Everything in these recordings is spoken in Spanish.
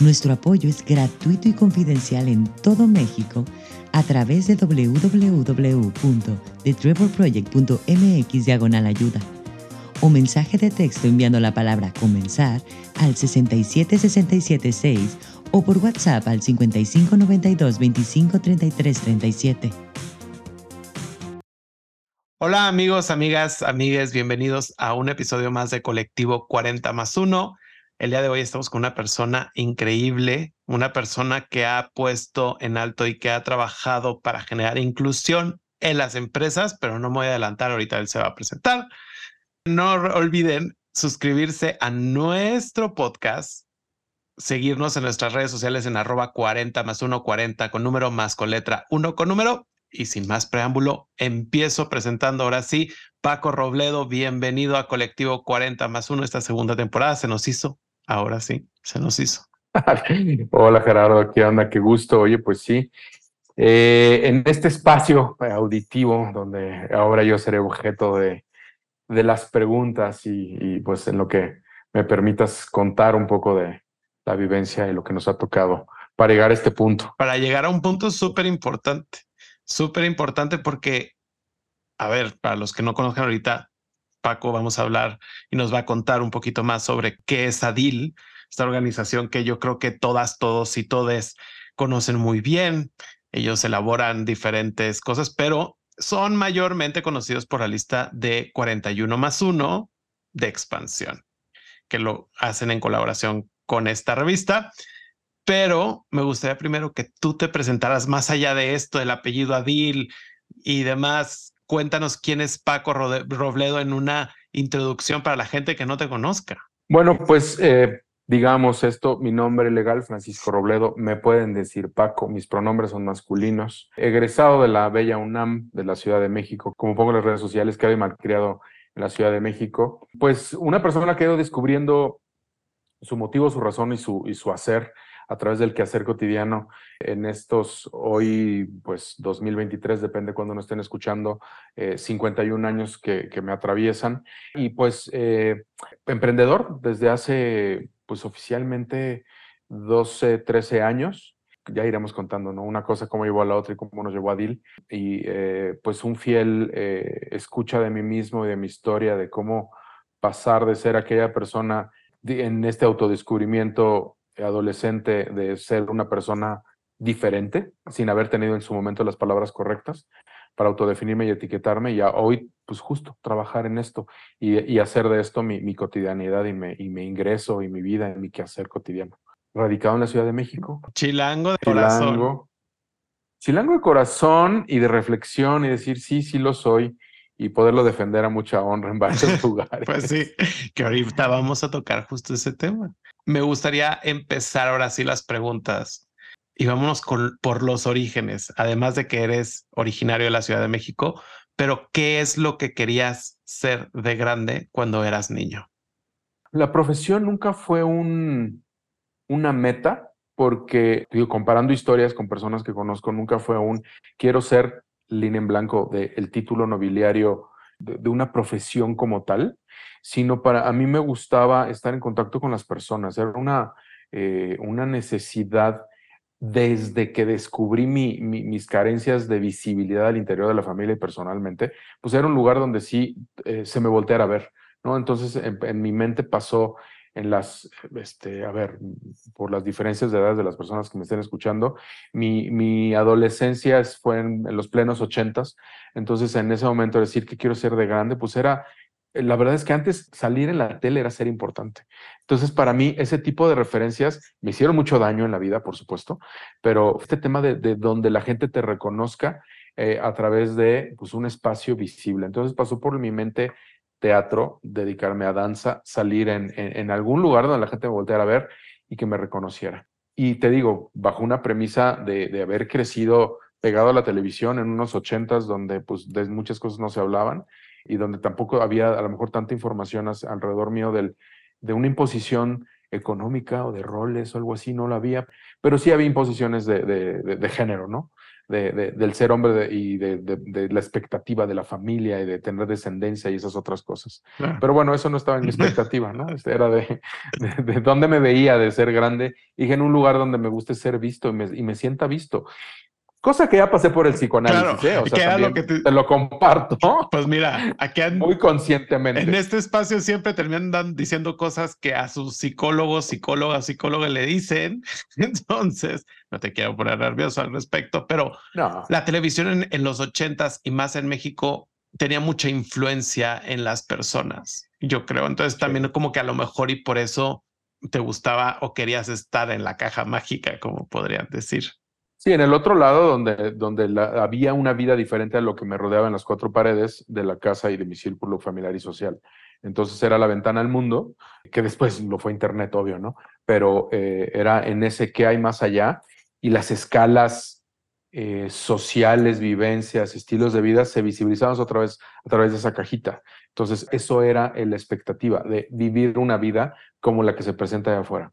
nuestro apoyo es gratuito y confidencial en todo México a través de www.thetrevorproject.mx diagonal ayuda o mensaje de texto enviando la palabra comenzar al 67676 o por WhatsApp al 5592 253337. Hola amigos, amigas, amigues, bienvenidos a un episodio más de Colectivo 40 más 1. El día de hoy estamos con una persona increíble, una persona que ha puesto en alto y que ha trabajado para generar inclusión en las empresas, pero no me voy a adelantar, ahorita él se va a presentar. No olviden suscribirse a nuestro podcast, seguirnos en nuestras redes sociales en arroba 40 más 1 40 con número más con letra 1 con número. Y sin más preámbulo, empiezo presentando ahora sí Paco Robledo, bienvenido a Colectivo 40 más 1 esta segunda temporada. Se nos hizo Ahora sí, se nos hizo. Hola Gerardo, ¿qué onda? Qué gusto. Oye, pues sí, eh, en este espacio auditivo donde ahora yo seré objeto de, de las preguntas y, y, pues en lo que me permitas contar un poco de la vivencia y lo que nos ha tocado para llegar a este punto. Para llegar a un punto súper importante, súper importante porque, a ver, para los que no conozcan ahorita, Paco vamos a hablar y nos va a contar un poquito más sobre qué es ADIL, esta organización que yo creo que todas, todos y todes conocen muy bien. Ellos elaboran diferentes cosas, pero son mayormente conocidos por la lista de 41 más 1 de expansión, que lo hacen en colaboración con esta revista. Pero me gustaría primero que tú te presentaras más allá de esto, el apellido Adil y demás, cuéntanos quién es Paco Robledo en una introducción para la gente que no te conozca. Bueno, pues eh, digamos esto, mi nombre legal, Francisco Robledo, me pueden decir Paco, mis pronombres son masculinos, egresado de la Bella UNAM de la Ciudad de México, como pongo en las redes sociales, que había criado en la Ciudad de México, pues una persona que ha ido descubriendo su motivo, su razón y su hacer a través del quehacer cotidiano en estos hoy, pues 2023, depende cuando nos estén escuchando, 51 eh, años que, que, me atraviesan. Y pues eh, emprendedor desde hace, pues oficialmente 12, 13 años. Ya iremos contando, ¿no? Una cosa cómo llevó a la otra y cómo nos llevó a Dil. Y eh, pues un fiel escucha de mí mismo y de mi historia, de cómo pasar de ser aquella persona en este autodescubrimiento adolescente de ser una persona diferente, sin haber tenido en su momento las palabras correctas para autodefinirme y etiquetarme, y hoy, pues justo, trabajar en esto y, hacer de esto mi, cotidianidad y me, y me ingreso y mi vida en mi quehacer cotidiano. Radicado en la Ciudad de México. Chilango de corazón. Chilango de corazón y de reflexión y decir, sí, sí lo soy y poderlo defender a mucha honra en varios lugares. pues sí, que ahorita vamos a tocar justo ese tema me gustaría empezar ahora sí las preguntas y vámonos por los orígenes, además de que eres originario de la Ciudad de México, pero ¿qué es lo que querías ser de grande cuando eras niño? La profesión nunca fue un, una meta, porque, comparando historias con personas que conozco, nunca fue un quiero ser línea en blanco del título nobiliario de, una profesión como tal, sino para a mí me gustaba estar en contacto con las personas. Era una, eh, una necesidad desde que descubrí mi, mis carencias de visibilidad al interior de la familia y personalmente, pues era un lugar donde sí eh, se me volteara a ver, ¿no? Entonces en, mi mente pasó en las, este, a ver, por las diferencias de edades de las personas que me estén escuchando, mi, mi adolescencia fue en, los plenos ochentas, entonces en ese momento decir que quiero ser de grande, pues era la verdad es que antes salir en la tele era ser importante. Entonces, para mí, ese tipo de referencias me hicieron mucho daño en la vida, por supuesto, pero este tema de, donde la gente te reconozca eh, a través de pues, un espacio visible. Entonces, pasó por mi mente teatro, dedicarme a danza, salir en, en, algún lugar donde la gente me volteara a ver y que me reconociera. Y te digo, bajo una premisa de, de haber crecido pegado a la televisión en unos ochentas donde pues de muchas cosas no se hablaban y donde tampoco había a lo mejor tanta información alrededor mío del, de una imposición económica o de roles o algo así, no lo había, pero sí había imposiciones de, de, de género, ¿no? De, del ser hombre y de, la expectativa de la familia y de tener descendencia y esas otras cosas. Pero bueno, eso no estaba en mi expectativa, ¿no? Este, era de, de, dónde me veía de ser grande y en un lugar donde me guste ser visto y me, y me sienta visto. Cosa que ya pasé por el psicoanálisis, ¿eh? O sea, lo que te... lo comparto. Pues mira, aquí muy conscientemente. En este espacio siempre terminan diciendo cosas que a sus psicólogos, psicólogas, psicólogas le dicen. Entonces, no te quiero poner nervioso al respecto, pero la televisión en, los ochentas y más en México tenía mucha influencia en las personas, yo creo. Entonces también como que a lo mejor y por eso te gustaba o querías estar en la caja mágica, como podrían decir. Sí, en el otro lado, donde, donde había una vida diferente a lo que me rodeaba en las cuatro paredes de la casa y de mi círculo familiar y social. Entonces era la ventana al mundo, que después lo fue Internet, obvio, ¿no? Pero eh, era en ese que hay más allá y las escalas eh, sociales, vivencias, estilos de vida se visibilizaban otra vez a través de esa cajita. Entonces eso era la expectativa de vivir una vida como la que se presenta allá afuera.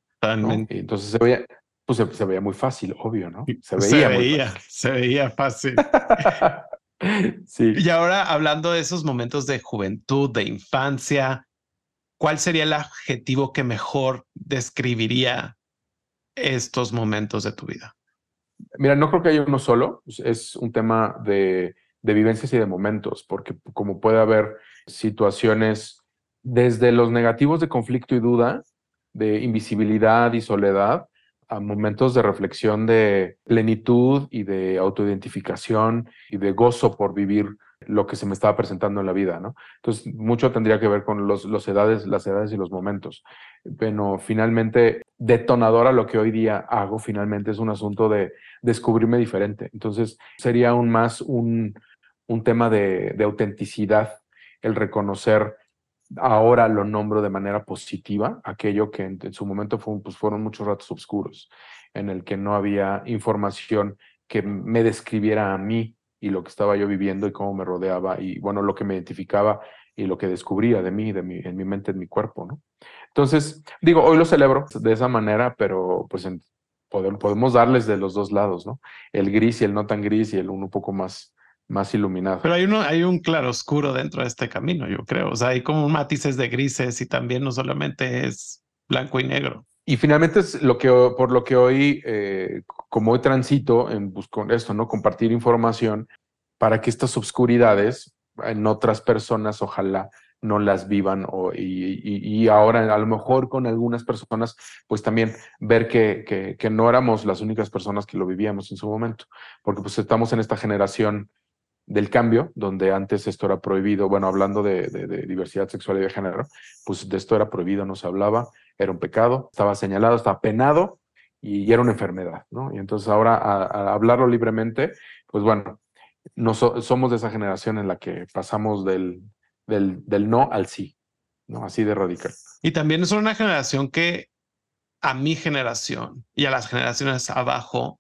Entonces se veía, pues se, veía muy fácil, obvio, ¿no? Se veía, se veía, se veía fácil. sí. Y ahora hablando de esos momentos de juventud, de infancia, ¿cuál sería el adjetivo que mejor describiría estos momentos de tu vida? Mira, no creo que haya uno solo, es un tema de, de vivencias y de momentos, porque como puede haber situaciones desde los negativos de conflicto y duda, de invisibilidad y soledad, a momentos de reflexión de plenitud y de autoidentificación y de gozo por vivir lo que se me estaba presentando en la vida, ¿no? Entonces, mucho tendría que ver con los, los edades, las edades y los momentos. Pero finalmente, detonadora lo que hoy día hago, finalmente es un asunto de descubrirme diferente. Entonces, sería aún más un, tema de autenticidad, el reconocer ahora lo nombro de manera positiva, aquello que en, su momento pues fueron muchos ratos oscuros, en el que no había información que me describiera a mí y lo que estaba yo viviendo y cómo me rodeaba y bueno, lo que me identificaba y lo que descubría de mí, de mi, en mi mente, en mi cuerpo, ¿no? Entonces, digo, hoy lo celebro de esa manera, pero pues podemos darles de los dos lados, ¿no? El gris y el no tan gris y el uno un poco más, más iluminado. Pero hay, uno, hay un claro oscuro dentro de este camino, yo creo. O sea, hay como matices de grises y también no solamente es blanco y negro. Y finalmente es lo que, por lo que hoy, eh, como hoy transito en buscar esto, ¿no? Compartir información para que estas obscuridades en otras personas, ojalá no las vivan o, y, y, ahora a lo mejor con algunas personas, pues también ver que, que, que, no éramos las únicas personas que lo vivíamos en su momento, porque pues estamos en esta generación del cambio, donde antes esto era prohibido, bueno, hablando de, diversidad sexual y de género, pues de esto era prohibido, no se hablaba, era un pecado, estaba señalado, estaba penado y, era una enfermedad, ¿no? Y entonces ahora a, hablarlo libremente, pues bueno, no somos de esa generación en la que pasamos del, del, del no al sí, ¿no? Así de radical. Y también es una generación que a mi generación y a las generaciones abajo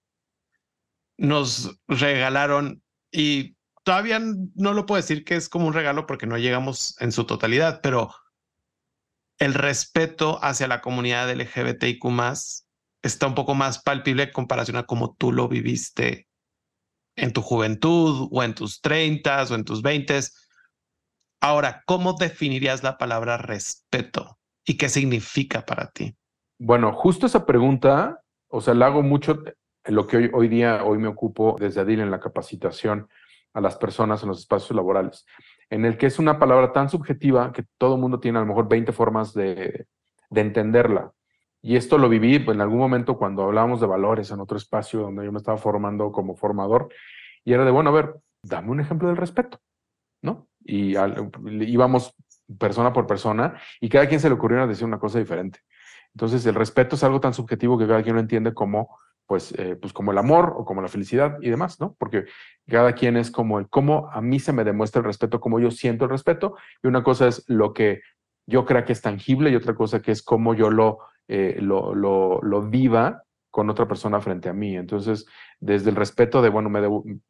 nos regalaron y todavía no lo puedo decir que es como un regalo porque no llegamos en su totalidad, pero el respeto hacia la comunidad LGBTIQ está un poco más palpable en comparación a cómo tú lo viviste en tu juventud o en tus 30 o en tus 20. Ahora, ¿cómo definirías la palabra respeto y qué significa para ti? Bueno, justo esa pregunta, o sea, la hago mucho en lo que hoy, hoy día, hoy me ocupo desde Adil en la capacitación a las personas en los espacios laborales, en el que es una palabra tan subjetiva que todo el mundo tiene a lo mejor 20 formas de, entenderla. Y esto lo viví pues, en algún momento cuando hablábamos de valores en otro espacio donde yo me estaba formando como formador, y era de, bueno, a ver, dame un ejemplo del respeto, ¿no? Y íbamos persona por persona y cada quien se le ocurrió decir una cosa diferente. Entonces, el respeto es algo tan subjetivo que cada quien lo entiende como pues, eh, pues como el amor o como la felicidad y demás, ¿no? Porque cada quien es como el cómo a mí se me demuestra el respeto, cómo yo siento el respeto, y una cosa es lo que yo creo que es tangible y otra cosa que es cómo yo lo, eh, lo, lo, lo, viva con otra persona frente a mí. Entonces, desde el respeto de, bueno,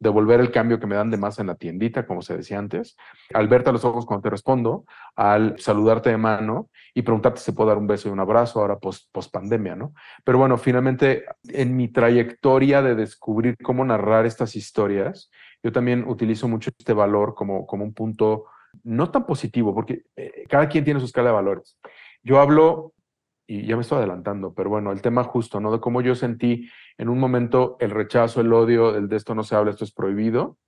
devolver el cambio que me dan de más en la tiendita, como se decía antes, al verte a los ojos cuando te respondo, al saludarte de mano y preguntarte si puedo dar un beso y un abrazo ahora post, post pandemia, ¿no? Pero bueno, finalmente, en mi trayectoria de descubrir cómo narrar estas historias, yo también utilizo mucho este valor como, como un punto no tan positivo, porque eh, cada quien tiene su escala de valores. Yo hablo y ya me estoy adelantando, pero bueno, el tema justo, ¿no? De cómo yo sentí en un momento el rechazo, el odio, el de esto no se habla, esto es prohibido,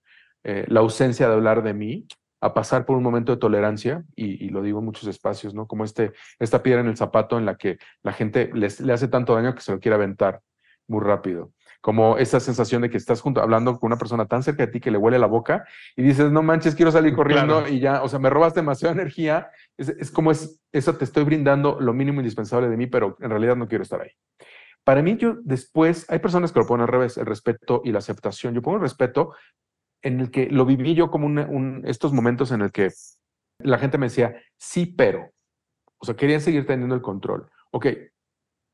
eh, la ausencia de hablar de mí, a pasar por un momento de tolerancia, y, lo digo en muchos espacios, ¿no? Como este, esta piedra en el zapato en la que la gente les, le hace tanto daño que se lo quiere aventar muy rápido como esa sensación de que estás junto, hablando con una persona tan cerca de ti que le huele la boca y dices, no manches, quiero salir corriendo y ya, o sea, me robas demasiada energía. Es, como es, eso te estoy brindando lo mínimo indispensable de mí, pero en realidad no quiero estar ahí. Para mí, yo después, hay personas que lo ponen al revés, el respeto y la aceptación. Yo pongo el respeto en el que lo viví yo como un, estos momentos en el que la gente me decía, sí, pero. O sea, querían seguir teniendo el control. Ok,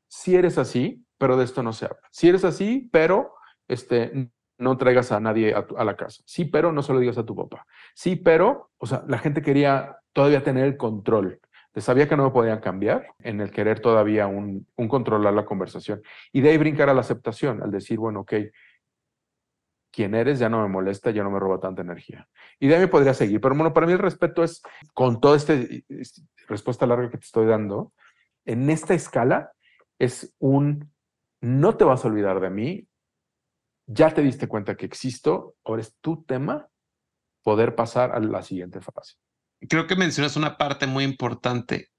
si eres así, pero de esto no se habla. Si eres así, pero este, no traigas a nadie a, la casa. Sí, pero no se lo digas a tu papá. Sí, pero, o sea, la gente quería todavía tener el control. Sabía que no me podían cambiar en el querer todavía un, un controlar la conversación. Y de ahí brincar a la aceptación, al decir, bueno, ok, quién eres ya no me molesta, ya no me roba tanta energía. Y de ahí me podría seguir. Pero bueno, para mí el respeto es, con toda esta este, respuesta larga que te estoy dando, en esta escala es un no te vas a olvidar de mí, ya te diste cuenta que existo, ahora es tu tema poder pasar a la siguiente fase. Creo que mencionas una parte muy importante,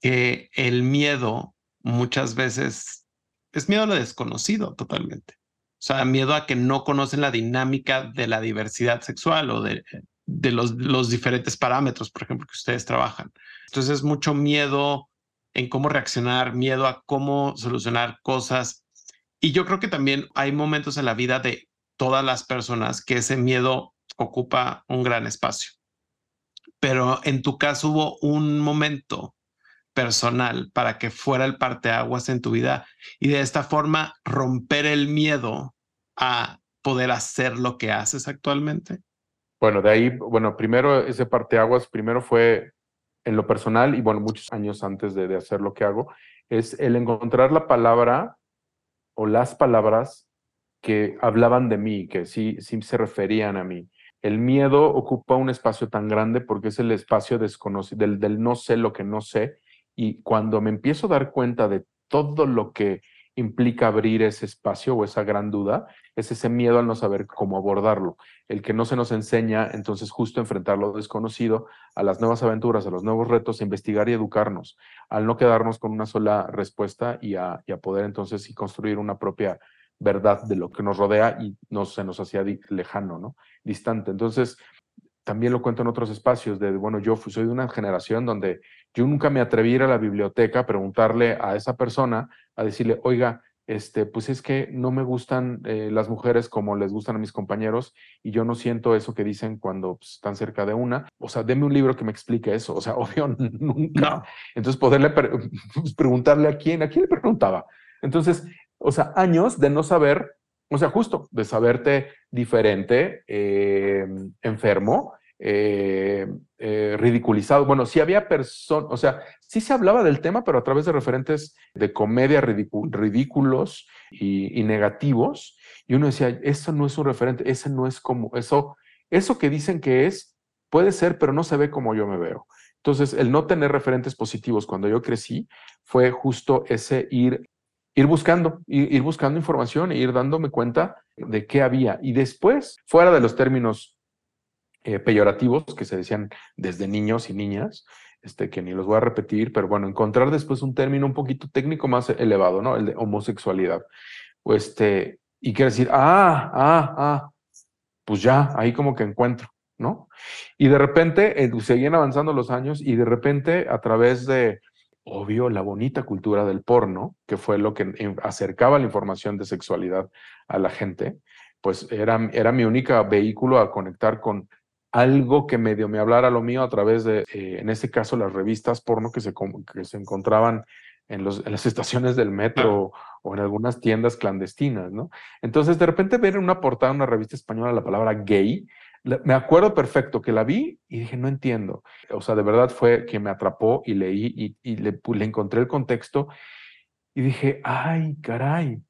que el miedo muchas veces es miedo a lo desconocido totalmente. O sea, miedo a que no conocen la dinámica de la diversidad sexual o de, los, los diferentes parámetros, por ejemplo, que ustedes trabajan. Entonces, mucho miedo en cómo reaccionar, miedo a cómo solucionar cosas y yo creo que también hay momentos en la vida de todas las personas que ese miedo ocupa un gran espacio. Pero en tu caso hubo un momento personal para que fuera el parteaguas en tu vida y de esta forma romper el miedo a poder hacer lo que haces actualmente? Bueno, de ahí, bueno, primero ese parteaguas, primero fue en lo personal y bueno, muchos años antes de, hacer lo que hago, es el encontrar la palabra o las palabras que hablaban de mí, que sí, sí se referían a mí. El miedo ocupa un espacio tan grande porque es el espacio desconocido, del, del no sé lo que no sé. Y cuando me empiezo a dar cuenta de todo lo que implica abrir ese espacio o esa gran duda, es ese miedo al no saber cómo abordarlo, el que no se nos enseña, entonces justo enfrentar lo desconocido, a las nuevas aventuras, a los nuevos retos, investigar y educarnos, al no quedarnos con una sola respuesta y a, poder entonces sí construir una propia verdad de lo que nos rodea y no se nos hacía lejano, ¿no? Distante. Entonces, también lo cuento en otros espacios, de, bueno, yo soy de una generación donde yo nunca me atreví a ir a la biblioteca a preguntarle a esa persona, a decirle, oiga, este, pues es que no me gustan eh, las mujeres como les gustan a mis compañeros y yo no siento eso que dicen cuando pues, están cerca de una. O sea, deme un libro que me explique eso. O sea, obvio, nunca. Entonces, poderle pues, preguntarle a quién, a quién le preguntaba. Entonces, o sea, años de no saber o sea, justo de saberte diferente, eh, enfermo, eh, eh, ridiculizado. Bueno, sí había personas, o sea, sí se hablaba del tema, pero a través de referentes de comedia ridículos y, negativos. Y uno decía, eso no es un referente, ese no es como, eso, eso que dicen que es, puede ser, pero no se ve como yo me veo. Entonces, el no tener referentes positivos cuando yo crecí fue justo ese ir ir buscando, ir, buscando información e ir dándome cuenta de qué había. Y después, fuera de los términos eh, peyorativos que se decían desde niños y niñas, este, que ni los voy a repetir, pero bueno, encontrar después un término un poquito técnico más elevado, ¿no? El de homosexualidad. Este, y quiere decir, ah, ah, ah, pues ya, ahí como que encuentro, ¿no? Y de repente eh, seguían avanzando los años y de repente a través de obvio, la bonita cultura del porno, que fue lo que acercaba la información de sexualidad a la gente, pues era, era mi único vehículo a conectar con algo que medio me hablara lo mío a través de, eh, en este caso, las revistas porno que se, que se encontraban en, los, en las estaciones del metro o en algunas tiendas clandestinas, ¿no? Entonces, de repente ver en una portada, una revista española, la palabra gay, me acuerdo perfecto que la vi y dije, no entiendo. O sea, de verdad fue que me atrapó y leí y, le, le encontré el contexto y dije, ay, caray.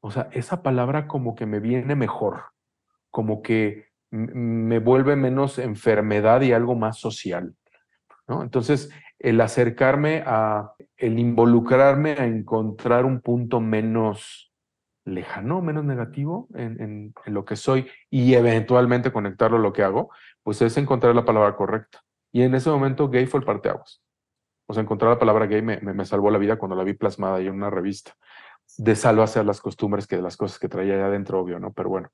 O sea, esa palabra como que me viene mejor, como que me vuelve menos enfermedad y algo más social. ¿no? Entonces, el acercarme a, el involucrarme a encontrar un punto menos lejano, menos negativo en, lo que soy y eventualmente conectarlo a lo que hago, pues es encontrar la palabra correcta. Y en ese momento gay fue el parteaguas. O sea, encontrar la palabra gay me, me, salvó la vida cuando la vi plasmada ahí en una revista. De salvo hacer las costumbres que de las cosas que traía allá adentro, obvio, ¿no? Pero bueno,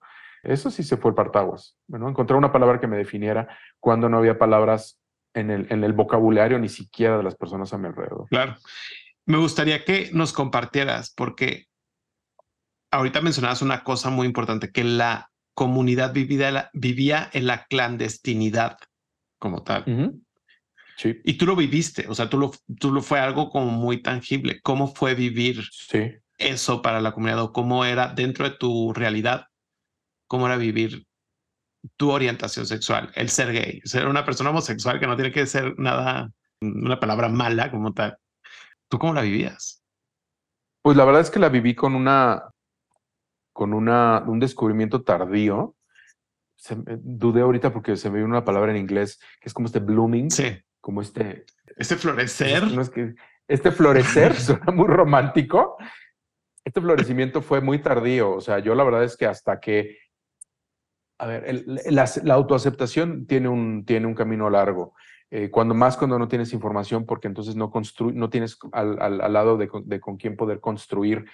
eso sí se fue el partaguas. Bueno, encontrar una palabra que me definiera cuando no había palabras en el, en el vocabulario ni siquiera de las personas a mi alrededor. Claro. Me gustaría que nos compartieras, porque ahorita mencionabas una cosa muy importante, que la comunidad vivía, vivía en la clandestinidad como tal. Sí. Y tú lo viviste, o sea, tú lo, tú lo fue algo como muy tangible. ¿Cómo fue vivir sí. eso para la comunidad o cómo era dentro de tu realidad? ¿Cómo era vivir tu orientación sexual, el ser gay, ser una persona homosexual que no tiene que ser nada, una palabra mala como tal? ¿Tú cómo la vivías? Pues la verdad es que la viví con una, con una, un descubrimiento tardío. dudé ahorita porque se me vino una palabra en inglés que es como este blooming. Sí. Como este. Este florecer. No es que, este florecer suena muy romántico. Este florecimiento fue muy tardío. O sea, yo la verdad es que hasta que. A ver, la, autoaceptación tiene un, tiene un camino largo. Eh, cuando más cuando no tienes información, porque entonces no, no tienes al, al, lado de, de, con quién poder construir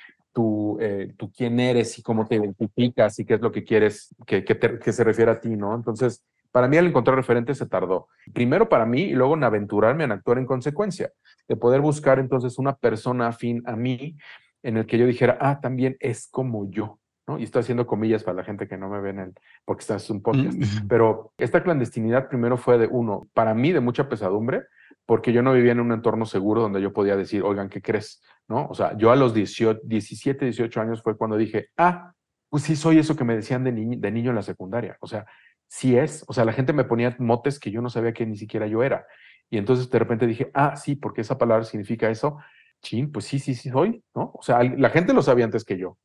eh, tu quién eres y cómo te identificas y qué es lo que quieres que, que, que, se refiere a ti, ¿no? Entonces, para mí al encontrar referentes se tardó. Primero para mí y luego en aventurarme en actuar en consecuencia, de poder buscar entonces una persona afín a mí en el que yo dijera, ah, también es como yo. Y estoy haciendo comillas para la gente que no me ven el, porque está es un podcast. Mm. Pero esta clandestinidad primero fue de uno, para mí de mucha pesadumbre, porque yo no vivía en un entorno seguro donde yo podía decir, oigan, ¿qué crees? ¿No? O sea, yo a los 18, 17, 18 años fue cuando dije, ah, pues sí soy eso que me decían de, de niño en la secundaria. O sea, sí es. O sea, la gente me ponía motes que yo no sabía que ni siquiera yo era. Y entonces de repente dije, ah, sí, porque esa palabra significa eso. Chin, pues sí, sí, sí soy, ¿no? O sea, la gente lo sabía antes que yo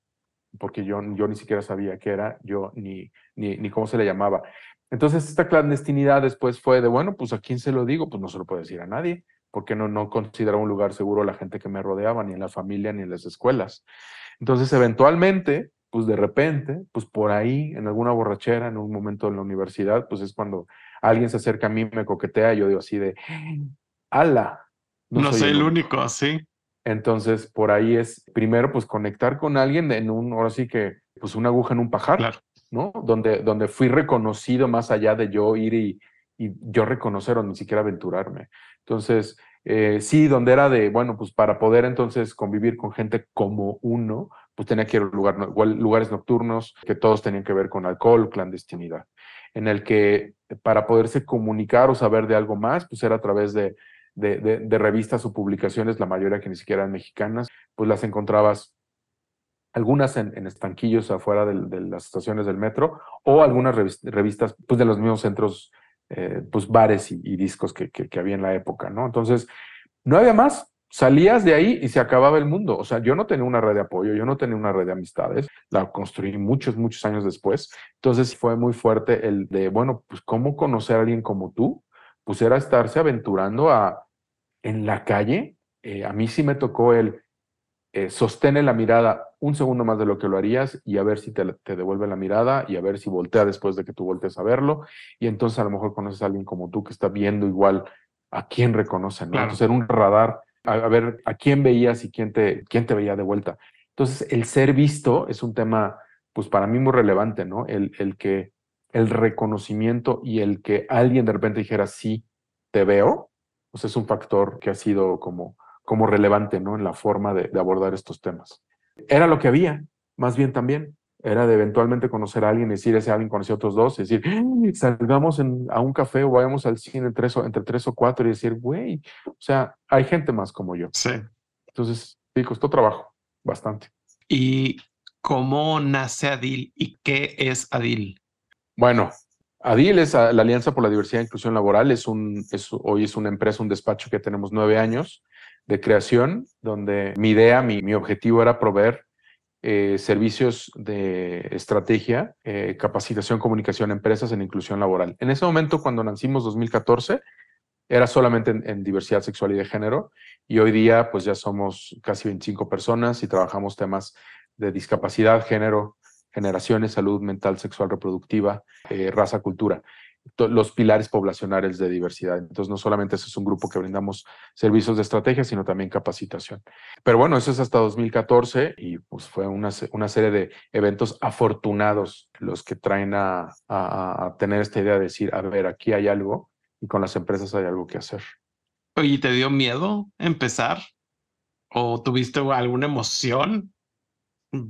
porque yo, yo ni siquiera sabía qué era, yo ni, ni, ni cómo se le llamaba. Entonces esta clandestinidad después fue de, bueno, pues a quién se lo digo, pues no se lo puedo decir a nadie, porque no, no consideraba un lugar seguro la gente que me rodeaba, ni en la familia, ni en las escuelas. Entonces eventualmente, pues de repente, pues por ahí, en alguna borrachera, en un momento en la universidad, pues es cuando alguien se acerca a mí, me coquetea, y yo digo así de, ala. No, soy, el único, así. Entonces, por ahí es primero, pues conectar con alguien en un, ahora sí que, pues una aguja en un pajar, ¿no? Donde, donde fui reconocido más allá de yo ir y, y yo reconocer o ni siquiera aventurarme. Entonces, eh, sí, donde era de, bueno, pues para poder entonces convivir con gente como uno, pues tenía que ir a lugar, lugares nocturnos que todos tenían que ver con alcohol, clandestinidad, en el que para poderse comunicar o saber de algo más, pues era a través de de, revistas o publicaciones, la mayoría que ni siquiera eran mexicanas, pues las encontrabas algunas en, estanquillos afuera de, las estaciones del metro o algunas revistas pues de los mismos centros, eh, pues bares y, discos que, que, había en la época, ¿no? Entonces, no había más, salías de ahí y se acababa el mundo. O sea, yo no tenía una red de apoyo, yo no tenía una red de amistades, la construí muchos, muchos años después. Entonces fue muy fuerte el de, bueno, pues cómo conocer a alguien como tú, pues era estarse aventurando a, en la calle, eh, a mí sí me tocó el eh, sostener la mirada un segundo más de lo que lo harías y a ver si te, devuelve la mirada y a ver si voltea después de que tú voltees a verlo. Y entonces a lo mejor conoces a alguien como tú que está viendo igual a quién reconoce, ¿no? Entonces era un radar, a, ver a quién veías y quién te, quién te veía de vuelta. Entonces el ser visto es un tema, pues para mí muy relevante, ¿no? El, el que el reconocimiento y el que alguien de repente dijera, sí, te veo, pues es un factor que ha sido como, como relevante ¿no? en la forma de, abordar estos temas. Era lo que había, más bien también. Era de eventualmente conocer a alguien, decir, ese alguien conoció a otros dos, decir, salgamos a un café o vayamos al cine o, entre tres o cuatro y decir, güey, o sea, hay gente más como yo. Sí. Entonces, sí, costó trabajo, bastante. ¿Y cómo nace ADIL y qué es ADIL? Bueno, ADIL es la Alianza por la Diversidad e Inclusión Laboral. Es un, hoy es una empresa, un despacho que tenemos nueve años de creación, donde mi idea, mi, mi objetivo era proveer eh, servicios de estrategia, eh, capacitación, comunicación empresas en inclusión laboral. En ese momento, cuando nacimos 2014, era solamente en, diversidad sexual y de género, y hoy día pues ya somos casi 25 personas y trabajamos temas de discapacidad, género, generaciones, salud mental, sexual, reproductiva, eh, raza, cultura los pilares poblacionales de diversidad. Entonces, no solamente ese es un grupo que brindamos servicios de estrategia, sino también capacitación. Pero bueno, eso es hasta 2014 y pues fue una, una serie de eventos afortunados los que traen a, a, tener esta idea de decir, a ver, aquí hay algo y con las empresas hay algo que hacer. ¿Y te dio miedo empezar? ¿O tuviste alguna emoción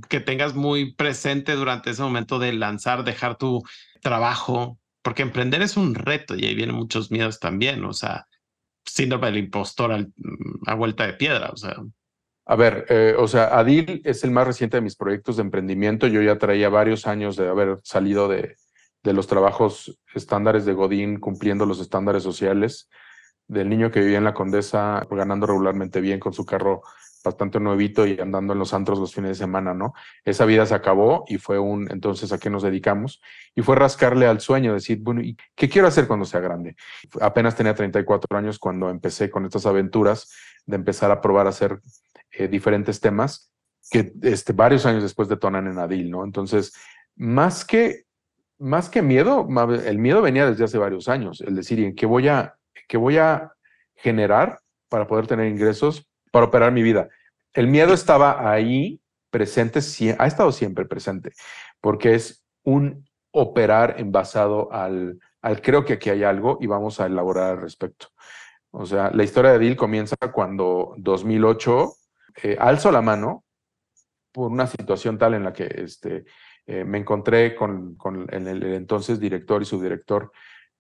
que tengas muy presente durante ese momento de lanzar, dejar tu trabajo porque emprender es un reto y ahí vienen muchos miedos también, o sea, síndrome del impostor a vuelta de piedra, o sea. A ver, eh, o sea, Adil es el más reciente de mis proyectos de emprendimiento. Yo ya traía varios años de haber salido de, de los trabajos estándares de Godín, cumpliendo los estándares sociales, del niño que vivía en la Condesa, ganando regularmente bien con su carro bastante nuevito y andando en los antros los fines de semana, ¿no? Esa vida se acabó y fue un, entonces, ¿a qué nos dedicamos? Y fue rascarle al sueño, decir, bueno, ¿y qué quiero hacer cuando sea grande? Apenas tenía 34 años cuando empecé con estas aventuras de empezar a probar a hacer eh, diferentes temas que este, varios años después detonan en Adil, ¿no? Entonces, más que, más que miedo, el miedo venía desde hace varios años, el decir, ¿y en qué voy a, qué voy a generar para poder tener ingresos para operar mi vida. El miedo estaba ahí presente, ha estado siempre presente, porque es un operar en basado al, al creo que aquí hay algo y vamos a elaborar al respecto. O sea, la historia de Deal comienza cuando 2008 eh, alzo la mano por una situación tal en la que este, eh, me encontré con, el, entonces director y subdirector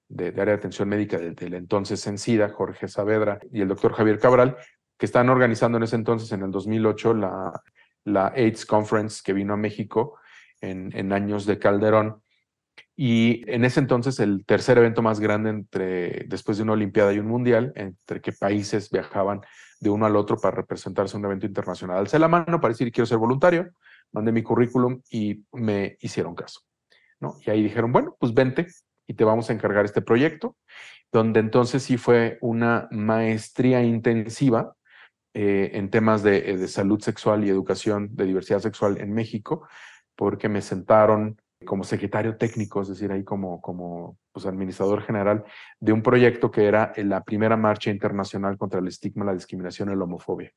de, área de atención médica del, del entonces SIDA, Jorge Saavedra, y el doctor Javier Cabral, que están organizando en ese entonces, en el 2008, la, la AIDS Conference que vino a México en, en años de Calderón. Y en ese entonces el tercer evento más grande entre, después de una Olimpiada y un Mundial, entre que países viajaban de uno al otro para representarse en un evento internacional. Alcé la mano para decir quiero ser voluntario, mandé mi currículum y me hicieron caso. ¿no? Y ahí dijeron, bueno, pues vente y te vamos a encargar este proyecto, donde entonces sí fue una maestría intensiva eh, en temas eh, de, salud sexual y educación de diversidad sexual en México, porque me sentaron como secretario técnico, es decir, ahí como, como pues, administrador general de un proyecto que era la primera marcha internacional contra el estigma, la discriminación y la homofobia.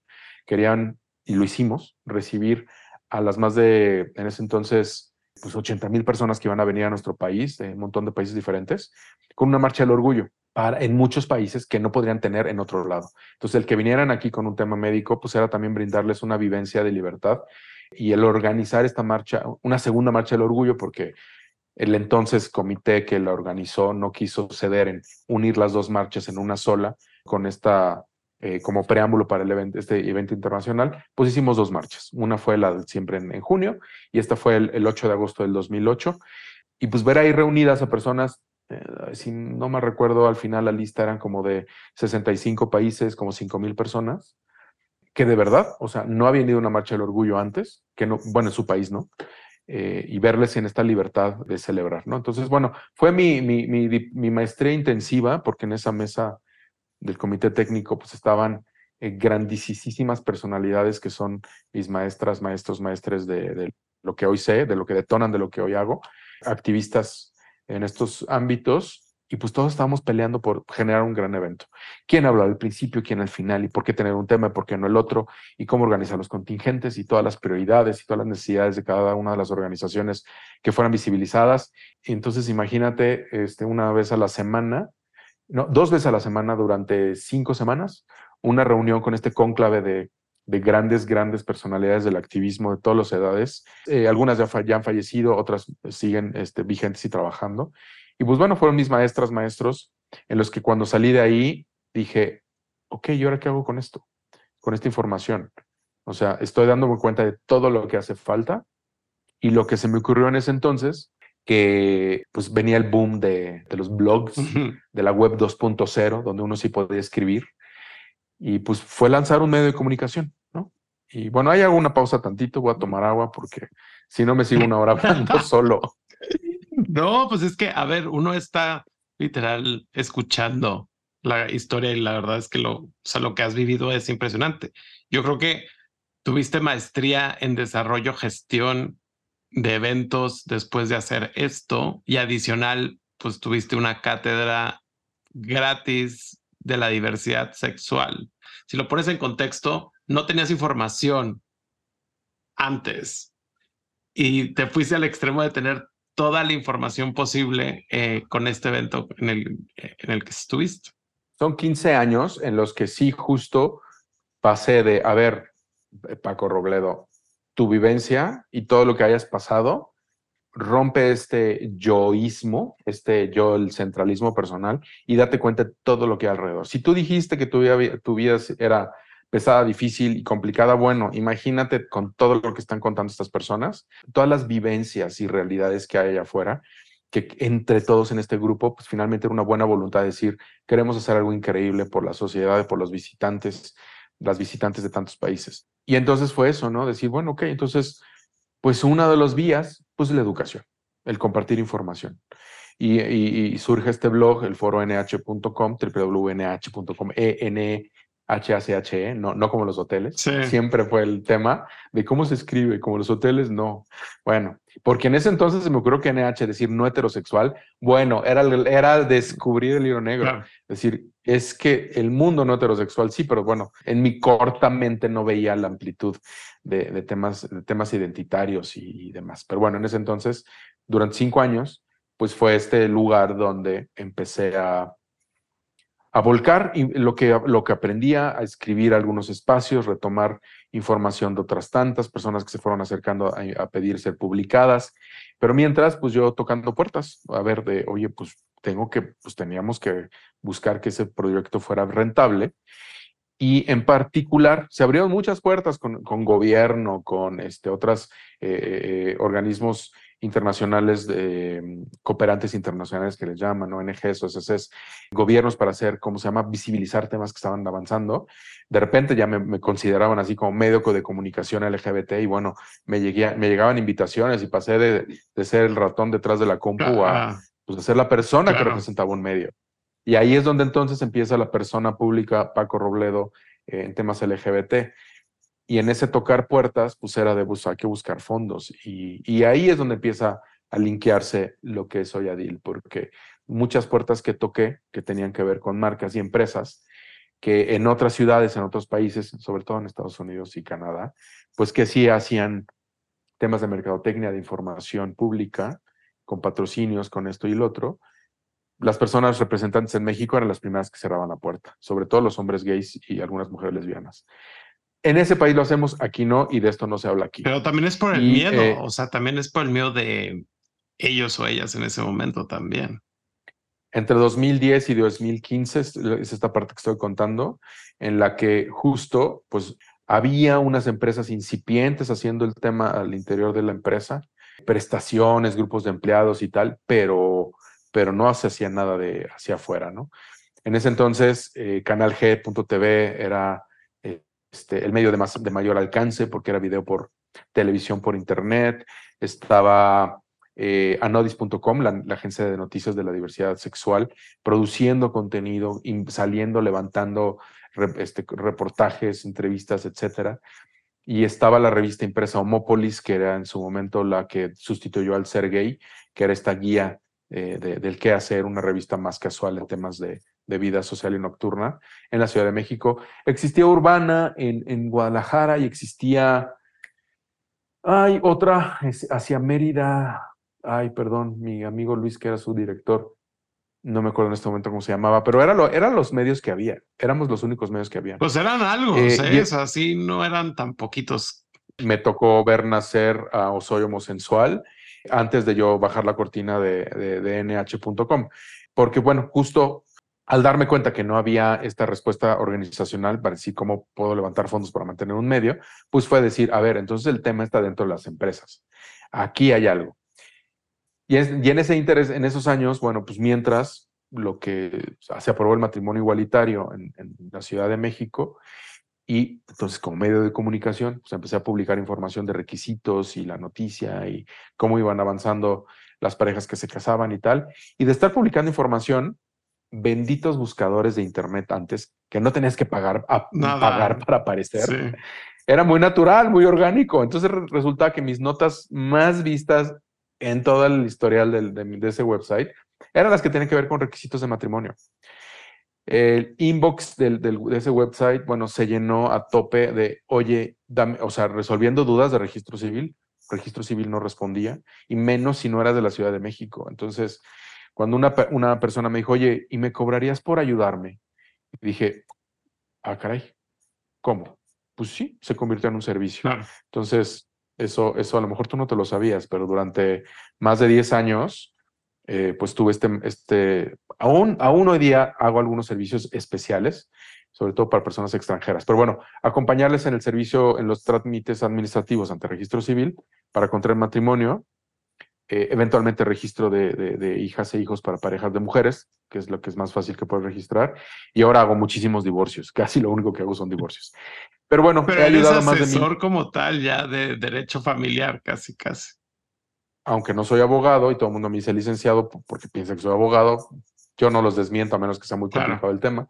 Querían, y lo hicimos, recibir a las más de, en ese entonces, pues 80 mil personas que iban a venir a nuestro país, de un montón de países diferentes, con una marcha del orgullo en muchos países que no podrían tener en otro lado. Entonces, el que vinieran aquí con un tema médico, pues era también brindarles una vivencia de libertad y el organizar esta marcha, una segunda marcha del orgullo, porque el entonces comité que la organizó no quiso ceder en unir las dos marchas en una sola con esta eh, como preámbulo para el evento, este evento internacional, pues hicimos dos marchas. Una fue la de siempre en, junio y esta fue el, el 8 de agosto del 2008. Y pues ver ahí reunidas a personas eh, si no me recuerdo, al final la lista eran como de 65 países, como 5 mil personas, que de verdad, o sea, no habían ido a una marcha del orgullo antes, que no, bueno, en su país, ¿no? Eh, y verles en esta libertad de celebrar, ¿no? Entonces, bueno, fue mi, mi, mi, maestría intensiva, porque en esa mesa del comité técnico, pues estaban eh, grandísimas personalidades que son mis maestras, maestros, maestres de, de lo que hoy sé, de lo que detonan de lo que hoy hago, activistas en estos ámbitos y pues todos estábamos peleando por generar un gran evento. ¿Quién habla al principio, quién al final y por qué tener un tema y por qué no el otro y cómo organizar los contingentes y todas las prioridades y todas las necesidades de cada una de las organizaciones que fueran visibilizadas. Entonces imagínate este, una vez a la semana, no, dos veces a la semana durante cinco semanas, una reunión con este cónclave de de grandes, grandes personalidades del activismo de todas las edades. Eh, algunas ya, han fallecido, otras siguen este, vigentes y trabajando. Y pues bueno, fueron mis maestras, maestros, en los que cuando salí de ahí dije, ok, ¿y ahora qué hago con esto? con esta información. O sea, estoy dándome cuenta de todo lo que hace falta y lo que se me ocurrió en ese entonces, que pues venía el boom de, de los blogs, de la web 2.0, donde uno sí podía escribir. Y pues fue lanzar un medio de comunicación. Y bueno, ahí hago una pausa tantito, voy a tomar agua porque si no me sigo una hora hablando solo. No, pues es que, a ver, uno está literal escuchando la historia y la verdad es que lo, o sea, lo que has vivido es impresionante. Yo creo que tuviste maestría en desarrollo, gestión de eventos después de hacer esto y adicional, pues tuviste una cátedra gratis de la diversidad sexual. Si lo pones en contexto, no tenías información antes y te fuiste al extremo de tener toda la información posible eh, con este evento en el, en el que estuviste. Son 15 años en los que sí justo pasé de, a ver, Paco Robledo, tu vivencia y todo lo que hayas pasado rompe este yoísmo, este yo, el centralismo personal, y date cuenta de todo lo que hay alrededor. Si tú dijiste que tu vida, tu vida era pesada, difícil y complicada, bueno, imagínate con todo lo que están contando estas personas, todas las vivencias y realidades que hay allá afuera, que entre todos en este grupo, pues finalmente era una buena voluntad de decir, queremos hacer algo increíble por la sociedad, por los visitantes, las visitantes de tantos países. Y entonces fue eso, ¿no? Decir, bueno, ok, entonces, pues una de las vías, pues la educación, el compartir información. Y, surge este blog, el foro nh.com, www.nh.com, e n HACHE, no, no como los hoteles. Siempre fue el tema de cómo se escribe, como los hoteles, no. Bueno, porque en ese entonces se me ocurrió que NH, decir no heterosexual, bueno, era, era descubrir el libro negro. Es decir, es que el mundo no heterosexual, sí, pero bueno, en mi corta mente no veía la amplitud de, temas, de temas identitarios y, y demás. Pero bueno, en ese entonces, durante cinco años, pues fue este lugar donde empecé a a volcar lo que, lo que aprendía, a escribir algunos espacios, retomar información de otras tantas personas que se fueron acercando a, pedir ser publicadas. Pero mientras, pues yo tocando puertas, a ver de, oye, pues tengo que, pues teníamos que buscar que ese proyecto fuera rentable. Y en particular, se abrieron muchas puertas con, con gobierno, con este, otros eh, eh, organismos internacionales, de, cooperantes internacionales que les llaman, ONGs, OSCs, gobiernos para hacer, ¿cómo se llama?, visibilizar temas que estaban avanzando. De repente ya me, consideraban así como médico de comunicación LGBT y bueno, me, llegué, me llegaban invitaciones y pasé de, de, ser el ratón detrás de la compu a pues, ser la persona que representaba un medio. Y ahí es donde entonces empieza la persona pública, Paco Robledo, eh, en temas LGBT. Y en ese tocar puertas, pues era de buscar, que buscar fondos. Y, ahí es donde empieza a linkearse lo que es Oyadil, porque muchas puertas que toqué, que tenían que ver con marcas y empresas, que en otras ciudades, en otros países, sobre todo en Estados Unidos y Canadá, pues que sí hacían temas de mercadotecnia, de información pública, con patrocinios, con esto y lo otro, las personas representantes en México eran las primeras que cerraban la puerta, sobre todo los hombres gays y algunas mujeres lesbianas en ese país lo hacemos, aquí no, y de esto no se habla aquí. Pero también es por el miedo, eh, o sea, también es por el miedo de ellos o ellas en ese momento también. Entre 2010 y 2015 es esta parte que estoy contando, en la que justo, pues, había unas empresas incipientes haciendo el tema al interior de la empresa, prestaciones, grupos de empleados y tal, pero, pero no se hacía nada de hacia afuera, ¿no? En ese entonces, eh, Canal G.tv era este, el medio de, más, de mayor alcance porque era video por televisión, por internet. Estaba eh, anodis.com, la, agencia de noticias de la diversidad sexual, produciendo contenido, saliendo, levantando este, reportajes, entrevistas, etcétera. Y estaba la revista impresa Homópolis, que era en su momento la que sustituyó al Ser Gay, que era esta guía eh, del qué hacer, una revista más casual en temas de, de vida social y nocturna en la Ciudad de México. Existía Urbana en, en Guadalajara y existía, hay otra hacia Mérida, ay, perdón, mi amigo Luis, que era su director, no me acuerdo en este momento cómo se llamaba, pero era lo, eran los medios que había, éramos los únicos medios que había. Pues eran algo, eh, ¿eh? así no eran tan poquitos. Me tocó ver nacer a Osoy Homosensual antes de yo bajar la cortina de, de, de nh.com, porque bueno, justo al darme cuenta que no había esta respuesta organizacional para decir cómo puedo levantar fondos para mantener un medio, pues fue decir, a ver, entonces el tema está dentro de las empresas. Aquí hay algo. Y, en ese interés, en esos años, bueno, pues mientras lo que se aprobó el matrimonio igualitario en, la Ciudad de México, y entonces como medio de comunicación, pues empecé a publicar información de requisitos y la noticia y cómo iban avanzando las parejas que se casaban y tal. Y de estar publicando información, benditos buscadores de internet antes, que no tenías que pagar, pagar para aparecer. Era muy natural, muy orgánico. Entonces resulta que mis notas más vistas en todo el historial de, ese website eran las que tienen que ver con requisitos de matrimonio. El inbox de ese website, bueno, se llenó a tope de, oye, dame, o sea, resolviendo dudas de registro civil. Registro civil no respondía, y menos si no eras de la Ciudad de México. Entonces, cuando una, una persona me dijo, oye, ¿y me cobrarías por ayudarme? Y dije, ah, caray, ¿cómo? Pues sí, se convirtió en un servicio. Entonces, eso, eso a lo mejor tú no te lo sabías, pero durante más de 10 años, eh, pues tuve este, este, aún, aún hoy día hago algunos servicios especiales, sobre todo para personas extranjeras. Pero bueno, acompañarles en el servicio, en los trámites administrativos ante registro civil para contraer matrimonio, eh, eventualmente registro de, hijas e hijos para parejas de mujeres, que es lo que es más fácil que puedo registrar, y ahora hago muchísimos divorcios, casi lo único que hago son divorcios. Pero bueno, Pero he ayudado más de mí. como tal ya de derecho familiar, casi, casi. Aunque no soy abogado y todo el mundo me dice licenciado porque piensa que soy abogado, yo no los desmiento a menos que sea muy complicado el tema.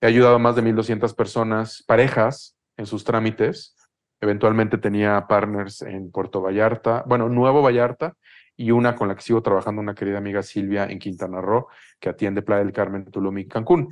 He ayudado a más de 1.200 personas, parejas, en sus trámites. Eventualmente tenía partners en Puerto Vallarta, bueno, Nuevo Vallarta, y una con la que sigo trabajando, una querida amiga Silvia en Quintana Roo, que atiende Playa del Carmen, Tulum y Cancún.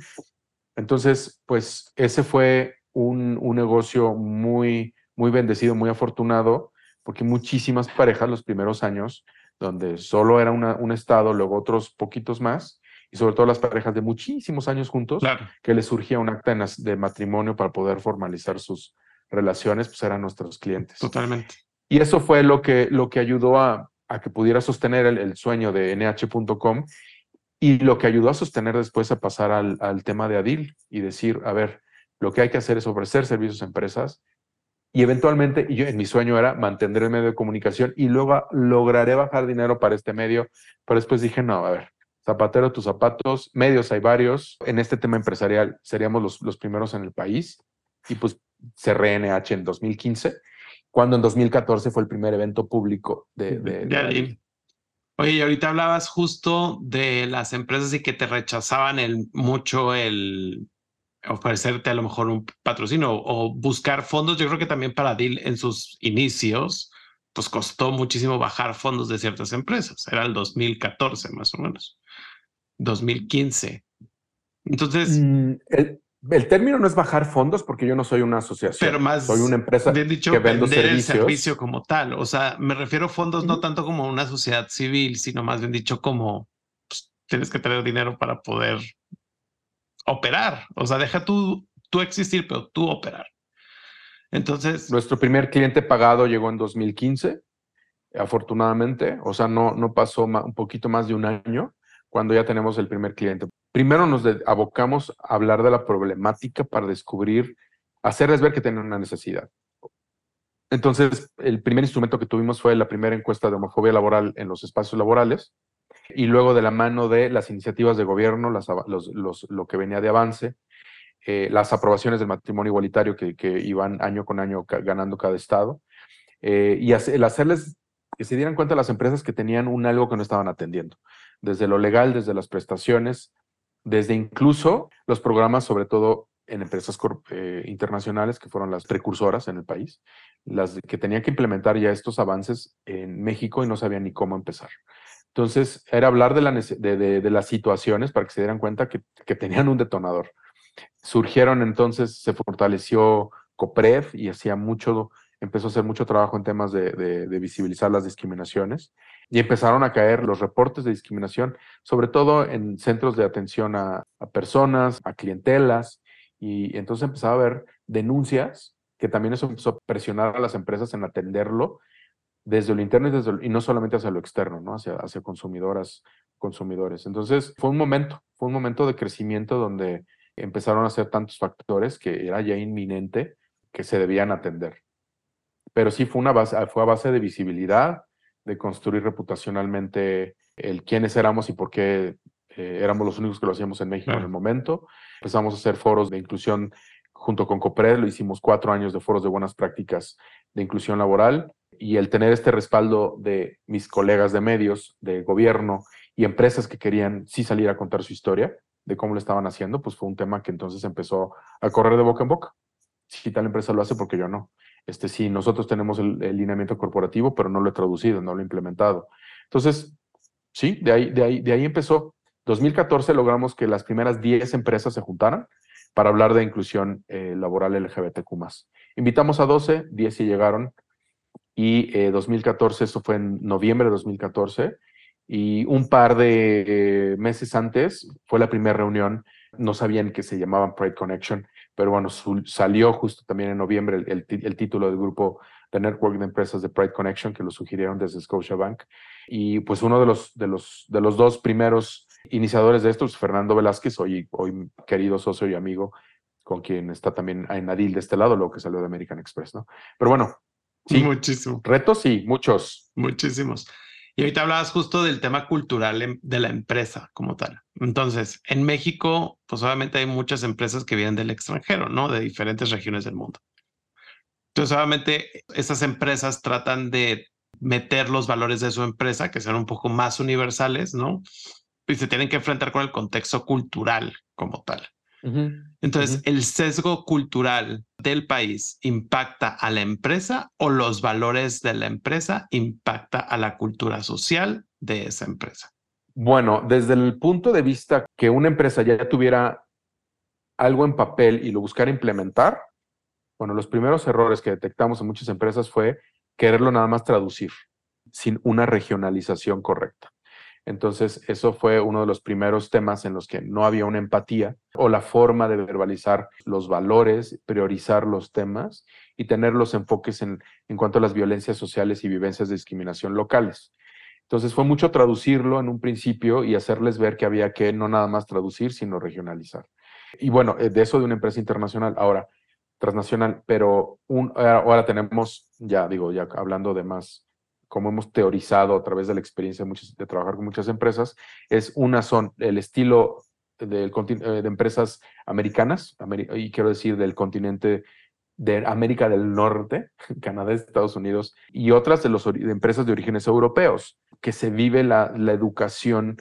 Entonces, pues ese fue un, un negocio muy, muy bendecido, muy afortunado, porque muchísimas parejas los primeros años, donde solo era una, un estado, luego otros poquitos más, y sobre todo las parejas de muchísimos años juntos, que les surgía un acta de matrimonio para poder formalizar sus relaciones, pues eran nuestros clientes. Totalmente. Y eso fue lo que, lo que ayudó a, a que pudiera sostener el, sueño de nh.com y lo que ayudó a sostener después a pasar al, tema de Adil y decir, a ver, lo que hay que hacer es ofrecer servicios a empresas y eventualmente, yo en mi sueño era mantener el medio de comunicación y luego lograré bajar dinero para este medio, pero después dije, no, a ver, zapatero tus zapatos, medios hay varios, en este tema empresarial seríamos los, los primeros en el país y pues cerré NH en 2015, cuando en 2014 fue el primer evento público de... de, de Oye, y ahorita hablabas justo de las empresas y que te rechazaban el, mucho el, ofrecerte a lo mejor un patrocinio o buscar fondos. Yo creo que también para DIL en sus inicios, pues costó muchísimo bajar fondos de ciertas empresas. Era el 2014 más o menos, 2015. Entonces... Mm, el, término no es bajar fondos porque yo no soy una asociación. Pero más... Soy una empresa dicho, que vendo servicios. el servicio como tal. O sea, me refiero a fondos no tanto como una sociedad civil, sino más bien dicho como pues, tienes que tener dinero para poder operar. O sea, deja tú, tú existir, pero tú operar. Entonces. Nuestro primer cliente pagado llegó en 2015, afortunadamente. O sea, no, no pasó un poquito más de un año cuando ya tenemos el primer cliente. Primero nos abocamos a hablar de la problemática para descubrir, hacerles ver que tienen una necesidad. Entonces, el primer instrumento que tuvimos fue la primera encuesta de homofobia laboral en los espacios laborales, y luego de la mano de las iniciativas de gobierno, las, los, lo que venía de avance, eh, las aprobaciones del matrimonio igualitario que, que, iban año con año ganando cada estado, eh, y el hacerles que se dieran cuenta las empresas que tenían un algo que no estaban atendiendo, desde lo legal, desde las prestaciones, desde incluso los programas, sobre todo en empresas eh, internacionales que fueron las precursoras en el país, las que tenían que implementar ya estos avances en México y no sabían ni cómo empezar. Entonces, era hablar de, la, de, las situaciones para que se dieran cuenta que, tenían un detonador. Surgieron entonces, se fortaleció COPRED y hacía mucho, empezó a hacer mucho trabajo en temas de, visibilizar las discriminaciones y empezaron a caer los reportes de discriminación, sobre todo en centros de atención a, personas, a clientelas, y entonces empezaba a haber denuncias que también eso empezó a presionar a las empresas en atenderlo desde lo interno y, no solamente hacia lo externo, ¿no? hacia, hacia consumidoras consumidores. Entonces, fue un momento, fue un momento de crecimiento donde empezaron a ser tantos factores que era ya inminente que se debían atender. Pero sí fue, una fue a base de visibilidad, de construir reputacionalmente el quiénes éramos y por qué eh, éramos los únicos que lo hacíamos en México en el momento. Empezamos a hacer foros de inclusión junto con COPRED, lo hicimos cuatro años de foros de buenas prácticas de inclusión laboral y el tener este respaldo de mis colegas de medios, de gobierno y empresas que querían sí salir a contar su historia de cómo lo estaban haciendo, pues fue un tema que entonces empezó a correr de boca en boca. Si tal empresa lo hace, porque yo no. Este, sí, nosotros tenemos el, lineamiento corporativo, pero no lo he traducido, no lo he implementado. Entonces, sí, de ahí, de ahí, de ahí empezó. 2014 logramos que las primeras 10 empresas se juntaran para hablar de inclusión eh, laboral LGBTQ+. Invitamos a 12, 10 sí llegaron, y 2014, eh, eso fue en noviembre de 2014, y un par de eh, meses antes fue la primera reunión, no sabían que se llamaban Pride Connection, pero bueno, salió justo también en noviembre el, el, título del grupo de Network de Empresas de Pride Connection, que lo sugirieron desde Scotiabank. Y pues uno de los, de los, de los dos primeros iniciadores de esto es Fernando Velázquez, hoy, hoy querido socio y amigo, con quien está también en Adil de este lado, lo que salió de American Express, ¿no? Pero bueno, sí. Muchísimo. Retos, sí, muchos. Muchísimos. Y ahorita hablabas justo del tema cultural de la empresa como tal. Entonces, en México, pues obviamente hay muchas empresas que vienen del extranjero, ¿no? De diferentes regiones del mundo. Entonces, obviamente, esas empresas tratan de meter los valores de su empresa, que sean un poco más universales, ¿no? Y se tienen que enfrentar con el contexto cultural como tal. Entonces, ¿el sesgo cultural del país impacta a la empresa o los valores de la empresa impacta a la cultura social de esa empresa? Bueno, desde el punto de vista que una empresa ya tuviera algo en papel y lo buscara implementar, bueno, los primeros errores que detectamos en muchas empresas fue quererlo nada más traducir sin una regionalización correcta. Entonces, eso fue uno de los primeros temas en los que no había una empatía o la forma de verbalizar los valores, priorizar los temas y tener los enfoques en, cuanto a las violencias sociales y vivencias de discriminación locales. Entonces, fue mucho traducirlo en un principio y hacerles ver que había que no nada más traducir, sino regionalizar. Y bueno, eh, de eso de una empresa internacional, ahora transnacional, pero ahora tenemos, ya digo, ya hablando de más como hemos teorizado a través de la experiencia de, de trabajar con muchas empresas, es una son el estilo del, eh, de empresas americanas, y quiero decir del continente de América del Norte, Canadá, Estados Unidos, y otras de, los, de empresas de orígenes europeos, que se vive la, la educación